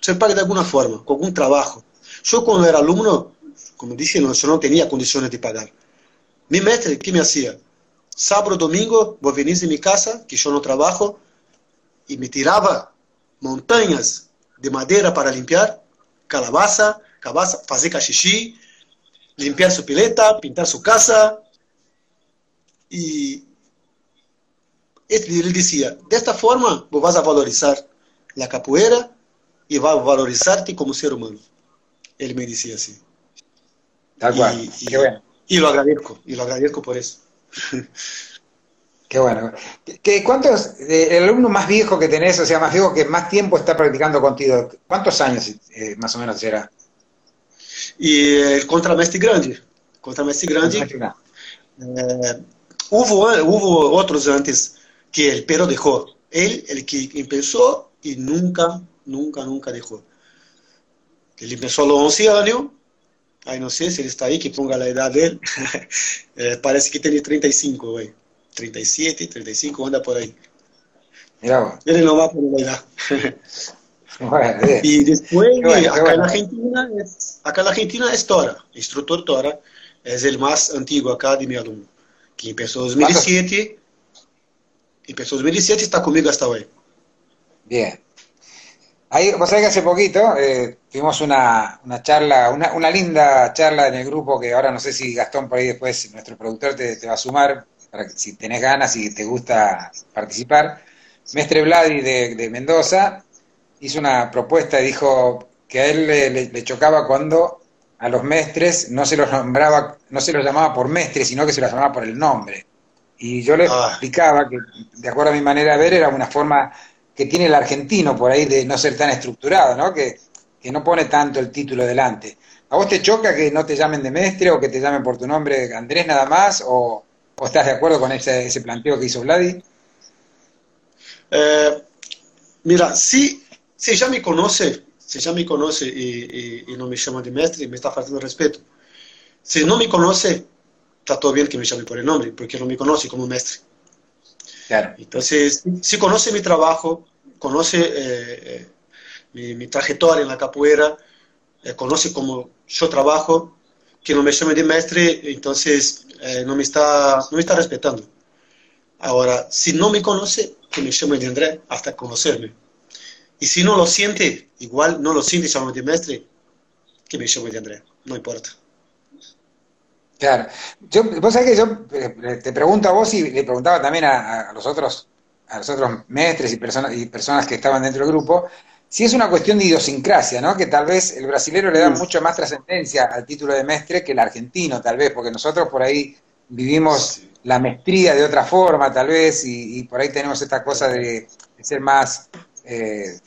Ser paga de alguna forma, con algún trabajo. Yo cuando era alumno, como dije, yo no tenía condiciones de pagar. Mi maestre, ¿qué me hacía? sábado, domingo, vos venís a mi casa, que yo no trabajo, y me tiraba montañas de madera para limpiar, calabaza, calabaza, hacer cachichi, limpiar su pileta, pintar su casa. Y él decía, de esta forma vos vas a valorizar la capoeira y vas a valorizarte como ser humano. Él me decía así.
Tal cual.
Y, y, bueno. y lo agradezco, y lo agradezco por eso.
Qué bueno. ¿Qué, ¿Cuántos, el alumno más viejo que tenés, o sea, más viejo que más tiempo está practicando contigo, cuántos años eh, más o menos será?
Y el contramestre grande, contramestre grande, eh, hubo, hubo otros antes que él, pero dejó. Él, el que empezó y nunca, nunca, nunca dejó. Él empezó a los 11 años, Ay, no sé si él está ahí, que ponga la edad de él. eh, parece que tiene 35, güey. 37, 35, anda por ahí.
Mira
Él no va a poner la edad.
bueno,
y después,
bueno,
acá,
bueno.
en Argentina es, acá en Argentina es Tora, instructor Tora, es el más antiguo acá de mi alumno, que empezó en 2007, empezó en 2007 y está conmigo hasta hoy.
Bien. Ahí, vos sabés que hace poquito eh, tuvimos una, una charla, una, una, linda charla en el grupo que ahora no sé si Gastón por ahí después, nuestro productor, te, te va a sumar, para que si tenés ganas y te gusta participar. Mestre Vladi de, de Mendoza hizo una propuesta y dijo que a él le, le, le, chocaba cuando a los mestres no se los nombraba, no se los llamaba por mestre, sino que se los llamaba por el nombre. Y yo le ah. explicaba que, de acuerdo a mi manera de ver, era una forma que tiene el argentino por ahí de no ser tan estructurado, ¿no? Que, que no pone tanto el título delante. ¿A vos te choca que no te llamen de mestre o que te llamen por tu nombre Andrés nada más? ¿O, o estás de acuerdo con ese, ese planteo que hizo Vladi?
Eh, mira, si, si ya me conoce, si ya me conoce y, y, y, no me llama de mestre, me está faltando respeto. Si no me conoce, está todo bien que me llame por el nombre, porque no me conoce como mestre.
Claro.
Entonces, si conoce mi trabajo, conoce eh, mi, mi, trayectoria en la capoeira, eh, conoce cómo yo trabajo, que no me llame de mestre, entonces eh, no, me está, no me está respetando. Ahora, si no me conoce, que me llame de André hasta conocerme. Y si no lo siente, igual no lo siente, llame de mestre, que me llame de André, no importa.
Claro. Yo, vos sabés que yo eh, te pregunto a vos y le preguntaba también a, a los otros a los otros mestres y personas, y personas que estaban dentro del grupo, si es una cuestión de idiosincrasia, ¿no? Que tal vez el brasilero le da mucho más trascendencia al título de mestre que el argentino, tal vez, porque nosotros por ahí vivimos la maestría de otra forma, tal vez, y, y por ahí tenemos esta cosa de, de ser más eh,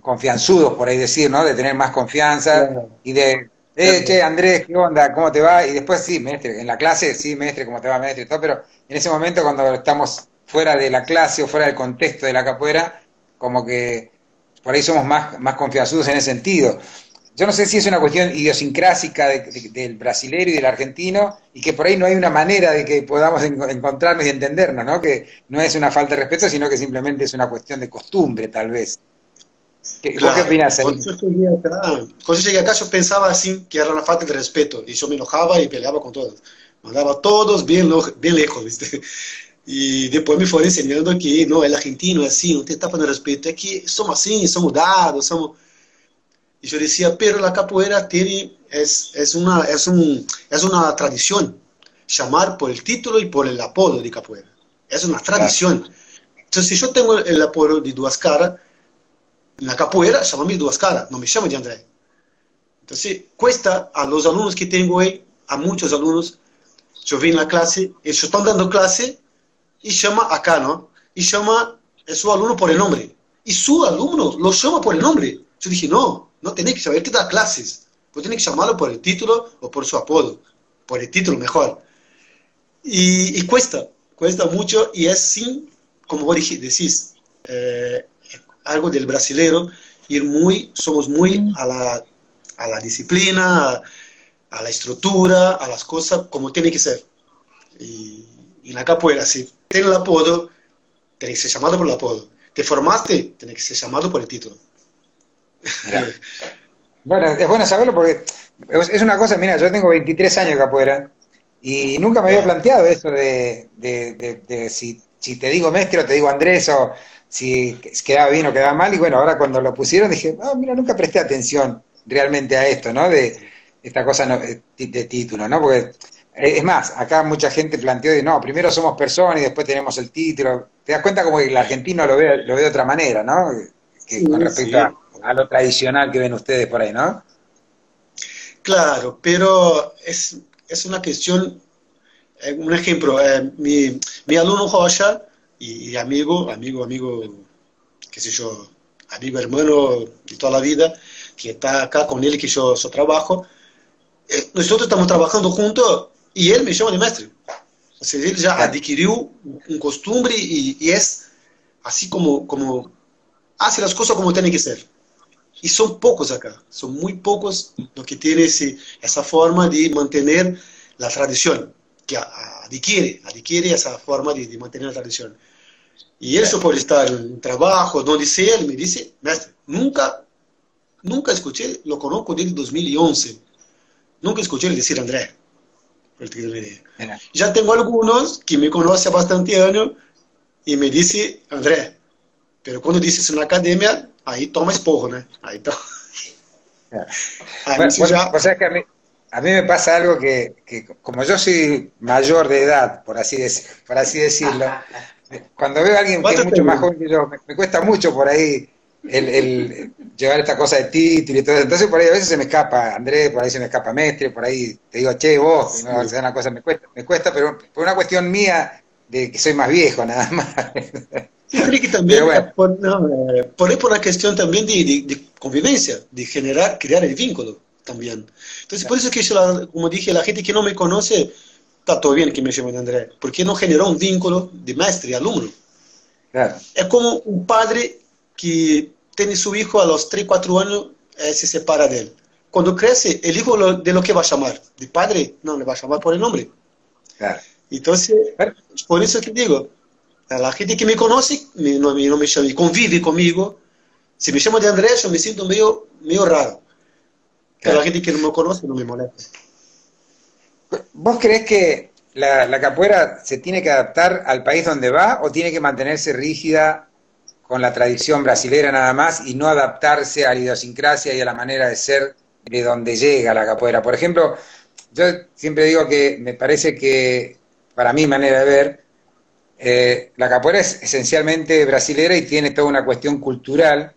confianzudos, por ahí decir, ¿no? De tener más confianza claro. y de eh, che, Andrés, ¿qué onda? ¿Cómo te va? Y después sí, maestre, en la clase, sí, maestre, ¿cómo te va, maestre? Y todo, pero en ese momento cuando estamos fuera de la clase o fuera del contexto de la capoeira, como que por ahí somos más, más confianzudos en ese sentido. Yo no sé si es una cuestión idiosincrásica de, de, del brasilero y del argentino y que por ahí no hay una manera de que podamos en, encontrarnos y entendernos, ¿no? Que no es una falta de respeto, sino que simplemente es una cuestión de costumbre, tal vez. ¿Qué,
claro.
¿Qué opinas?
Cuando yo, llegué acá, cuando yo llegué acá, yo pensaba así, que era una falta de respeto, y yo me enojaba y peleaba con todos. Mandaba a todos bien, bien lejos, ¿viste? Y después me fueron enseñando que no, el argentino es así, no te está faltando respeto, es que somos así, somos dados, somos... Y yo decía, pero la capoeira tiene, es, es, una, es, un, es una tradición, llamar por el título y por el apodo de capoeira. Es una tradición. Claro. Entonces, si yo tengo el apodo de Duas Caras, na capoeira chama-me Duas Caras, não me chama de André. Então, cuesta a los alunos que tenho aí, há muitos alunos, eu venho na classe, eles estão dando classe e chama acá, não? E chama é seu aluno por el nome. E seu aluno lo chama por el nome. Eu dije, não, não tem que ele que dá classes. Você tem que chamá-lo por el título ou por seu apodo. Por el título, melhor. E, e cuesta, cuesta muito, e é sim, como vos decís, eh, algo del brasilero, ir muy, somos muy a la, a la disciplina, a, a, la estructura, a las cosas como tiene que ser. Y, y en la capoeira, tienes el apodo, tienes que ser llamado por el apodo. Te formaste, tienes que ser llamado por el título.
bueno, es bueno saberlo porque es una cosa, mira, yo tengo 23 años de capoeira Y nunca me había planteado eso de, de, si, si, te digo Mestre o te digo Andrés o si quedaba bien o quedaba mal. Y bueno, ahora cuando lo pusieron dije, ah, mira, nunca presté atención realmente a esto, ¿no? De esta cosa de título, ¿no? Porque es más, acá mucha gente planteó de no, primero somos personas y después tenemos el título. Te das cuenta como que el argentino lo ve, lo ve de otra manera, ¿no? Que, con respecto a, lo tradicional que ven ustedes por ahí, ¿no?
Claro, pero es, es una cuestión, eh, un ejemplo, eh, mi, mi, alumno Rocha y, amigo, amigo, amigo, qué sé yo, amigo hermano de toda la vida, que está acá con él que yo, yo trabajo, eh, nosotros estamos trabajando juntos y él me llama de maestro. O sea, él ya adquirió un costumbre y, y, es así como, como hace las cosas como tienen que ser. Y son pocos acá, son muy pocos los que tienen ese, esa forma de mantener la tradición, que adquiere, adquiere esa forma de, de mantener la tradición. Y eso por estar en trabajo, donde sea, él me dice, maestro, nunca, nunca escuché, lo conozco desde 2011, nunca escuché decir André. Ya tengo algunos que me conocen bastante años y me dice André, pero cuando dices en la academia, ahí toma espojo, ¿no? Ahí toma.
Bueno, ya... Que a mí, a mí me pasa algo que, que, como yo soy mayor de edad, por así, por así decirlo, cuando veo a alguien que es mucho más joven que yo, me, cuesta mucho por ahí el, el, llevar esta cosa de título y todo eso. Entonces por ahí a veces se me escapa Andrés, por ahí se me escapa Mestre, por ahí te digo, che, vos, no, una cosa me cuesta, me cuesta, pero por una cuestión mía de que soy más viejo, nada más.
Yo creo que también, por, no, eh, por ahí por la cuestión también de, de, convivencia, de generar, crear el vínculo también. Entonces, por eso que yo, como dije, la gente que no me conoce, está todo bien que me llame Andrés, porque no generó un vínculo de maestro y alumno. Claro. Es como un padre que tiene su hijo a los 3, 4 años, eh, se separa de él. Cuando crece, el hijo lo, de lo que va a llamar, de padre, no, le va a llamar por el nombre. Claro. Entonces, por eso que digo, a la gente que me conoce, me, no, no, me llama, convive conmigo, si me llamo de Andrés, yo me siento medio, medio raro. Pero la gente que no me conoce no me molesta.
¿Vos crees que la, la, capoeira se tiene que adaptar al país donde va o tiene que mantenerse rígida con la tradición brasilera nada más y no adaptarse a la idiosincrasia y a la manera de ser de donde llega la capoeira? Por ejemplo, yo siempre digo que me parece que, para mi manera de ver, eh, la capoeira es esencialmente brasilera y tiene toda una cuestión cultural,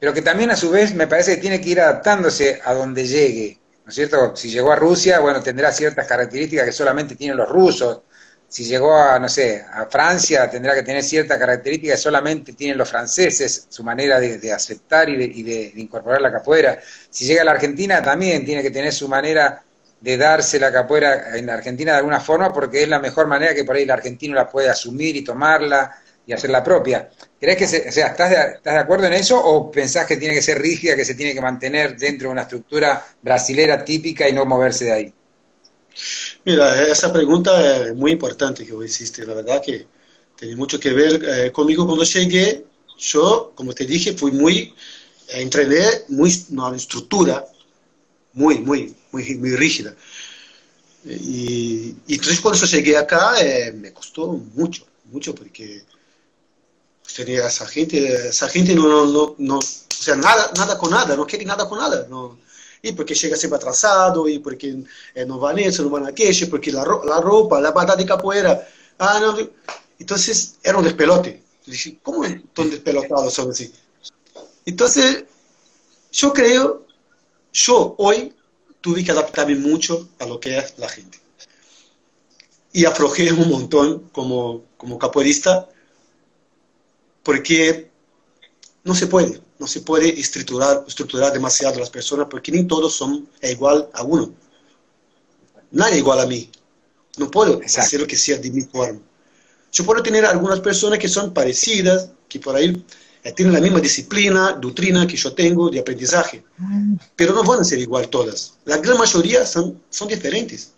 pero que también a su vez me parece que tiene que ir adaptándose a donde llegue. ¿no es cierto? Si llegó a Rusia, bueno, tendrá ciertas características que solamente tienen los rusos. Si llegó a, no sé, a Francia, tendrá que tener ciertas características que solamente tienen los franceses, su manera de, aceptar y, de, y de, incorporar la capoeira. Si llega a la Argentina, también tiene que tener su manera de darse la capoeira en la Argentina de alguna forma, porque es la mejor manera que por ahí el argentino la puede asumir y tomarla y hacerla propia. ¿Crees que, o sea, ¿estás de, ¿estás de acuerdo en eso o pensás que tiene que ser rígida, que se tiene que mantener dentro de una estructura brasilera típica y no moverse de ahí?
Mira, esa pregunta es muy importante que vos hiciste. La verdad que tiene mucho que ver eh, conmigo cuando llegué. Yo, como te dije, fui muy, eh, entrené muy, una estructura muy, muy, muy, muy rígida. Y, y, entonces cuando yo llegué acá eh, me costó mucho, mucho porque sería esa gente, esa gente no, no, no, o sea, nada, nada con nada, no quiere nada con nada, no, y porque llega siempre atrasado, y porque eh, no van eso, no van aquello, porque la, la ropa, la pata de capoeira, ah, no, entonces era un despelote. Dije, ¿cómo son despelotados son así? Entonces, yo creo, yo hoy tuve que adaptarme mucho a lo que es la gente. Y aflojé un montón como, como capoeirista, porque no se puede, no se puede estructurar, estructurar demasiado las personas porque ni todos son igual a uno. Nadie es igual a mí. No puedo hacer lo que sea de mi forma. Yo puedo tener algunas personas que son parecidas, que por ahí eh, tienen la misma disciplina, doctrina que yo tengo de aprendizaje, pero no van a ser igual todas. La gran mayoría son, son diferentes.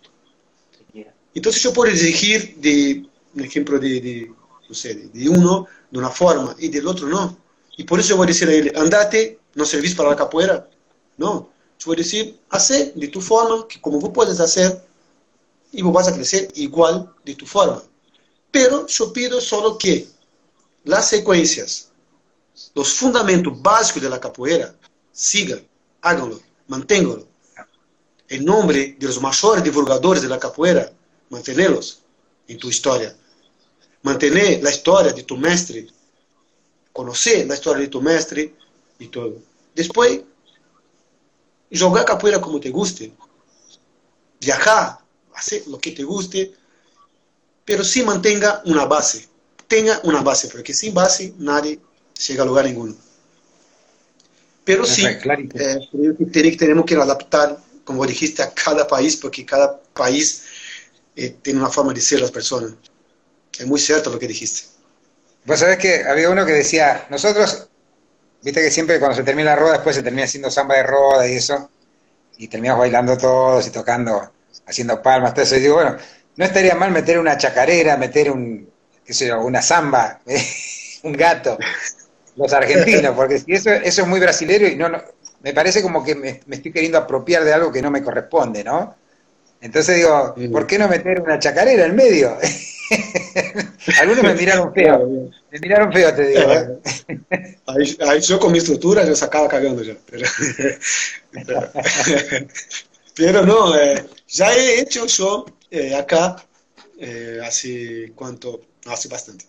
Entonces yo puedo exigir de, un ejemplo de, de, no sé, de uno de una forma y del otro no. Y por eso yo voy a decir a él, andate, no servís para la capoeira. No, yo voy a decir, hace de tu forma, que como vos puedes hacer, y vos vas a crecer igual de tu forma. Pero yo pido solo que las secuencias, los fundamentos básicos de la capoeira, sigan, háganlo, manténganlo. En nombre de los mayores divulgadores de la capoeira, mantenerlos en tu historia. Mantener la historia de tu mestre, conocer la historia de tu mestre y todo. Después, jogar capoeira como te guste, viajar, hacer lo que te guste, pero sí mantenga una base. Tenga una base, porque sin base nadie llega a lugar ninguno. Pero sí, eh, tenemos que adaptar, como dijiste, a cada país, porque cada país eh, tiene una forma de ser las personas. Es muy cierto lo que dijiste.
Vos sabés que había uno que decía, nosotros, viste que siempre cuando se termina la roda, después se termina haciendo samba de roda y eso, y terminamos bailando todos y tocando, haciendo palmas, todo eso. Y digo, bueno, no estaría mal meter una chacarera, meter un, qué sé yo, una samba, un gato, los argentinos, porque si eso, eso es muy brasilero y no, me parece como que me, estoy queriendo apropiar de algo que no me corresponde, ¿no? Entonces digo, ¿por qué no meter una chacarera en medio? Algunos me miraron feo, me miraron feo, te digo.
¿eh? Ahí, yo con mi estructura yo sacaba cagando ya. Pero, no, eh, ya he hecho yo eh, acá, eh, hace cuánto, hace bastante,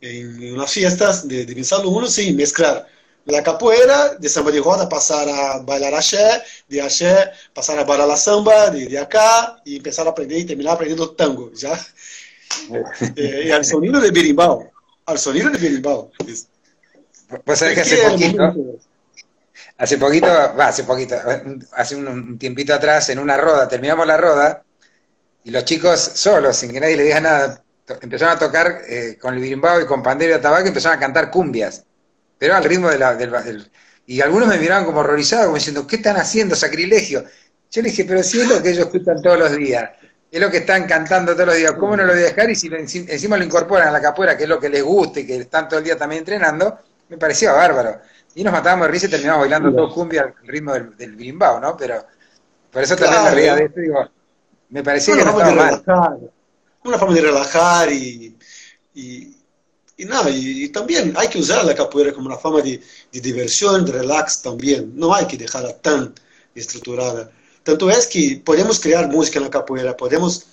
en unas fiestas de, de mis alumnos, sí, mezclar la capoeira, de samba de roda, pasar a bailar axé, de axé, pasar a bailar la samba, de, de acá, y empezar a aprender y terminar aprendiendo tango, ¿ya? eh, y al sonido de berimbau, al sonido de berimbau.
Pues sabés que hace poquito, hace poquito, va, hace poquito, hace un, un tiempito atrás, en una roda, terminamos la roda, y los chicos solos, sin que nadie le diga nada, empezaron a tocar eh, con el birimbao y con pandero y tabaco empezaron a cantar cumbias, pero al ritmo de la, del, Y algunos me miraban como horrorizados, como diciendo, ¿qué están haciendo? Sacrilegio. Yo le dije, pero si es lo que ellos escuchan todos los días, es lo que están cantando todos los días, ¿cómo no lo voy a dejar? Y si encima lo incorporan a la capoeira, que es lo que les gusta y que están todo el día también entrenando, me parecía bárbaro. Y nos matábamos de risa y terminamos bailando todo cumbia al ritmo del, del birimbao, ¿no? Pero por eso también me reía de esto, digo, me parecía que no estaba mal.
Una forma de relajar y, y, y nada, y, también hay que usar la capoeira como una forma de, diversión, de relax también. No hay que dejarla tan estructurada. Tanto es que podemos crear música en la capoeira, podemos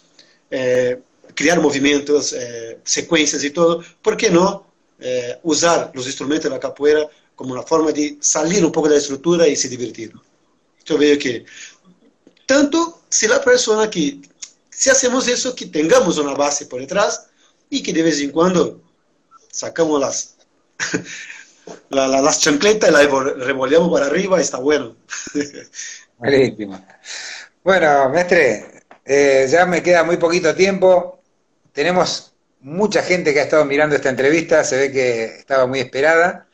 eh, crear movimientos, eh, secuencias y todo. ¿Por qué no eh, usar los instrumentos de la capoeira como una forma de salir un poco de la estructura y se divertir? Yo veo que tanto si la persona que, si hacemos eso, que tengamos una base por detrás y que de vez en cuando sacamos las, la, la, las chancletas y las revoleamos para arriba, está bueno.
Bueno, mestre, eh, ya me queda muy poquito tiempo. Tenemos mucha gente que ha estado mirando esta entrevista, se ve que estaba muy esperada.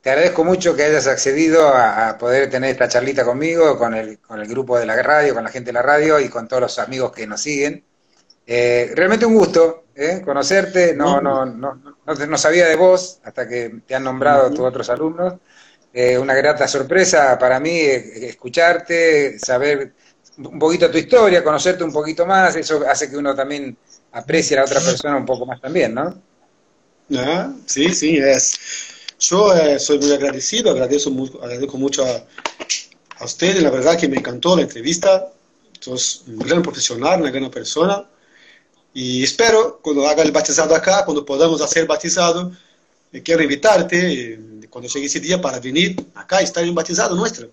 Te agradezco mucho que hayas accedido a, poder tener esta charlita conmigo, con el, con el grupo de la radio, con la gente de la radio y con todos los amigos que nos siguen. Eh, realmente un gusto ¿eh? conocerte, no, no, no, no, sabía de vos hasta que te han nombrado tus otros alumnos. Eh, una grata sorpresa para mí escucharte, saber un poquito tu historia, conocerte un poquito más, eso hace que uno también aprecie a la otra persona un poco más también, ¿no?
Ah, sí, sí, es. Yo eh, soy muy agradecido, agradezco, agradezco mucho a, a ustedes, la verdad que me encantó la entrevista, sos un gran profesional, una gran persona, y espero cuando haga el batizado acá, cuando podamos hacer batizado, eh, quiero invitarte eh, cuando llegue ese día para venir acá y estar en batizado nuestro.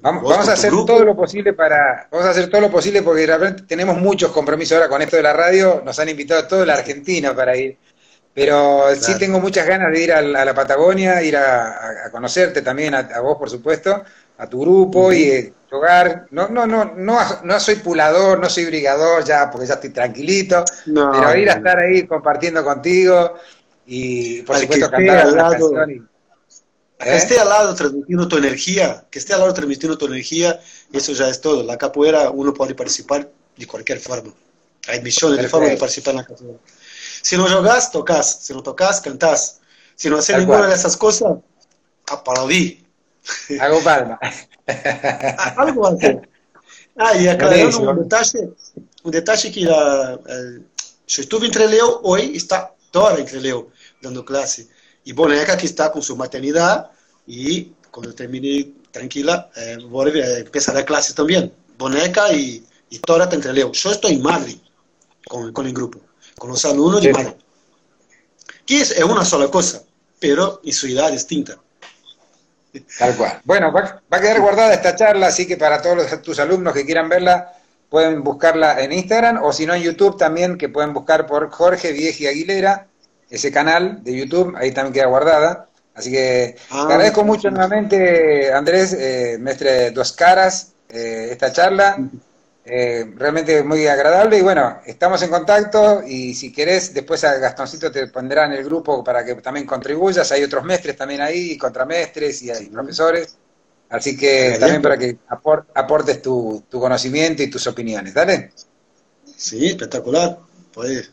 Vamos, vamos a hacer todo lo posible para, vamos a hacer todo lo posible porque realmente tenemos muchos compromisos ahora con esto de la radio, nos han invitado a toda la Argentina para ir. Pero sí tengo muchas ganas de ir a la, Patagonia, ir a, conocerte también, a, vos por supuesto, a tu grupo y No, no, no, no, no soy pulador, no soy brigador ya, porque ya estoy tranquilito, pero ir a estar ahí compartiendo contigo y por supuesto cantar
al lado, Que ¿eh? esté al lado transmitiendo tu energía, que esté al lado transmitiendo tu energía, eso ya es todo. La capoeira uno puede participar de cualquier forma. Hay millones de formas de participar en la capoeira. Si no jogás, tocas. Si no tocas, cantás. Si no haces ninguna de esas cosas, aplaudí.
Hago palma.
Algo así. Ah, y aclarando un detalle, un detalle que la, yo estuve entre Leo, hoy está toda entre Leo dando clase. Y Boneca que está con su maternidad y cuando termine tranquila, eh, vuelve a empezar la clase también. Boneca y, y Tora entre Leo. Yo estoy en Madrid con, con el grupo, con los alumnos de Madrid. Que es, es una sola cosa, pero en su edad distinta.
Tal cual. Bueno, va, a quedar guardada esta charla, así que para todos tus alumnos que quieran verla, pueden buscarla en Instagram o si no en YouTube también, que pueden buscar por Jorge Vieji Aguilera, ese canal de YouTube, ahí también queda guardada. Así que ah, agradezco mucho nuevamente, Andrés, eh, Mestre Dos Caras, eh, esta charla. Eh, realmente muy agradable y bueno, estamos en contacto y si querés, después a Gastoncito te pondrá en el grupo para que también contribuyas, hay otros mestres también ahí, contramestres y hay profesores, así que también para que aportes tu, conocimiento y tus opiniones, ¿dale?
Sí, espectacular. Pues,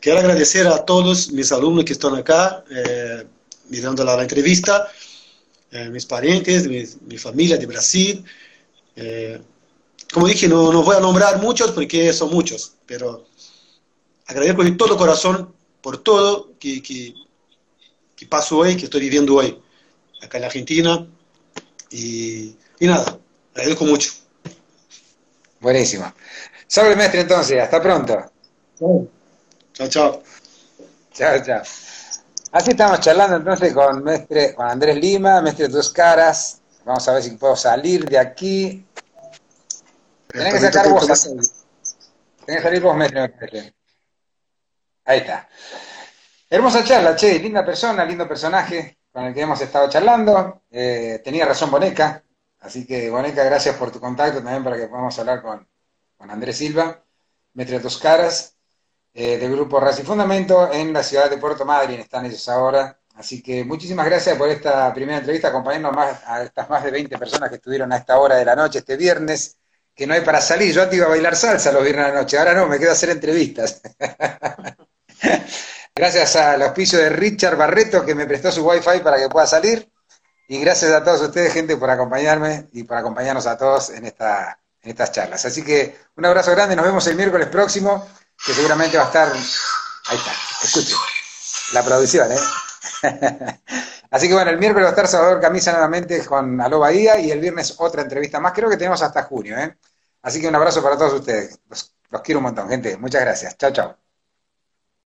quiero agradecer a todos mis alumnos que están acá eh, mirando la, entrevista, eh, mis parientes, mi, mi, familia de Brasil. Como dije, no, no voy a nombrar muchos porque son muchos, pero agradezco de todo corazón por todo que, que, que paso hoy, que estoy viviendo hoy, acá en la Argentina. Y, y nada, agradezco mucho.
Buenísimo. Salve, mestre, entonces. Hasta pronto.
Chao, chao.
Chao, chao. Así estamos charlando entonces con, mestre, con Andrés Lima, mestre Dos Caras. Vamos a ver si puedo salir de aquí. Tenés que sacar vos. Tenés que salir vos, mestre. Ahí está. Hermosa charla, che, linda persona, lindo personaje con el que hemos estado charlando. Eh, tenía razón Boneca, así que Boneca, gracias por tu contacto también para que podamos hablar con, con Andrés Silva, Mestre Dos Caras, eh, del grupo Raci Fundamento en la ciudad de Puerto Madryn, están ellos ahora. Así que muchísimas gracias por esta primera entrevista, acompañando más, a estas más de 20 personas que estuvieron a esta hora de la noche, este viernes que no hay para salir. Yo antes iba a bailar salsa los viernes de la noche, ahora no, me quedo a hacer entrevistas. gracias al auspicio de Richard Barreto que me prestó su wifi para que pueda salir. Y gracias a todos ustedes, gente, por acompañarme y por acompañarnos a todos en, esta, en estas charlas. Así que un abrazo grande, nos vemos el miércoles próximo, que seguramente va a estar. Ahí está, escuchen. La producción, ¿eh? Así que bueno, el miércoles va a estar Salvador Camisa nuevamente con Aló Bahía y el viernes otra entrevista más. Creo que tenemos hasta junio, ¿eh? Así que un abrazo para todos ustedes. Los, los quiero un montón, gente. Muchas gracias. Chao, chao.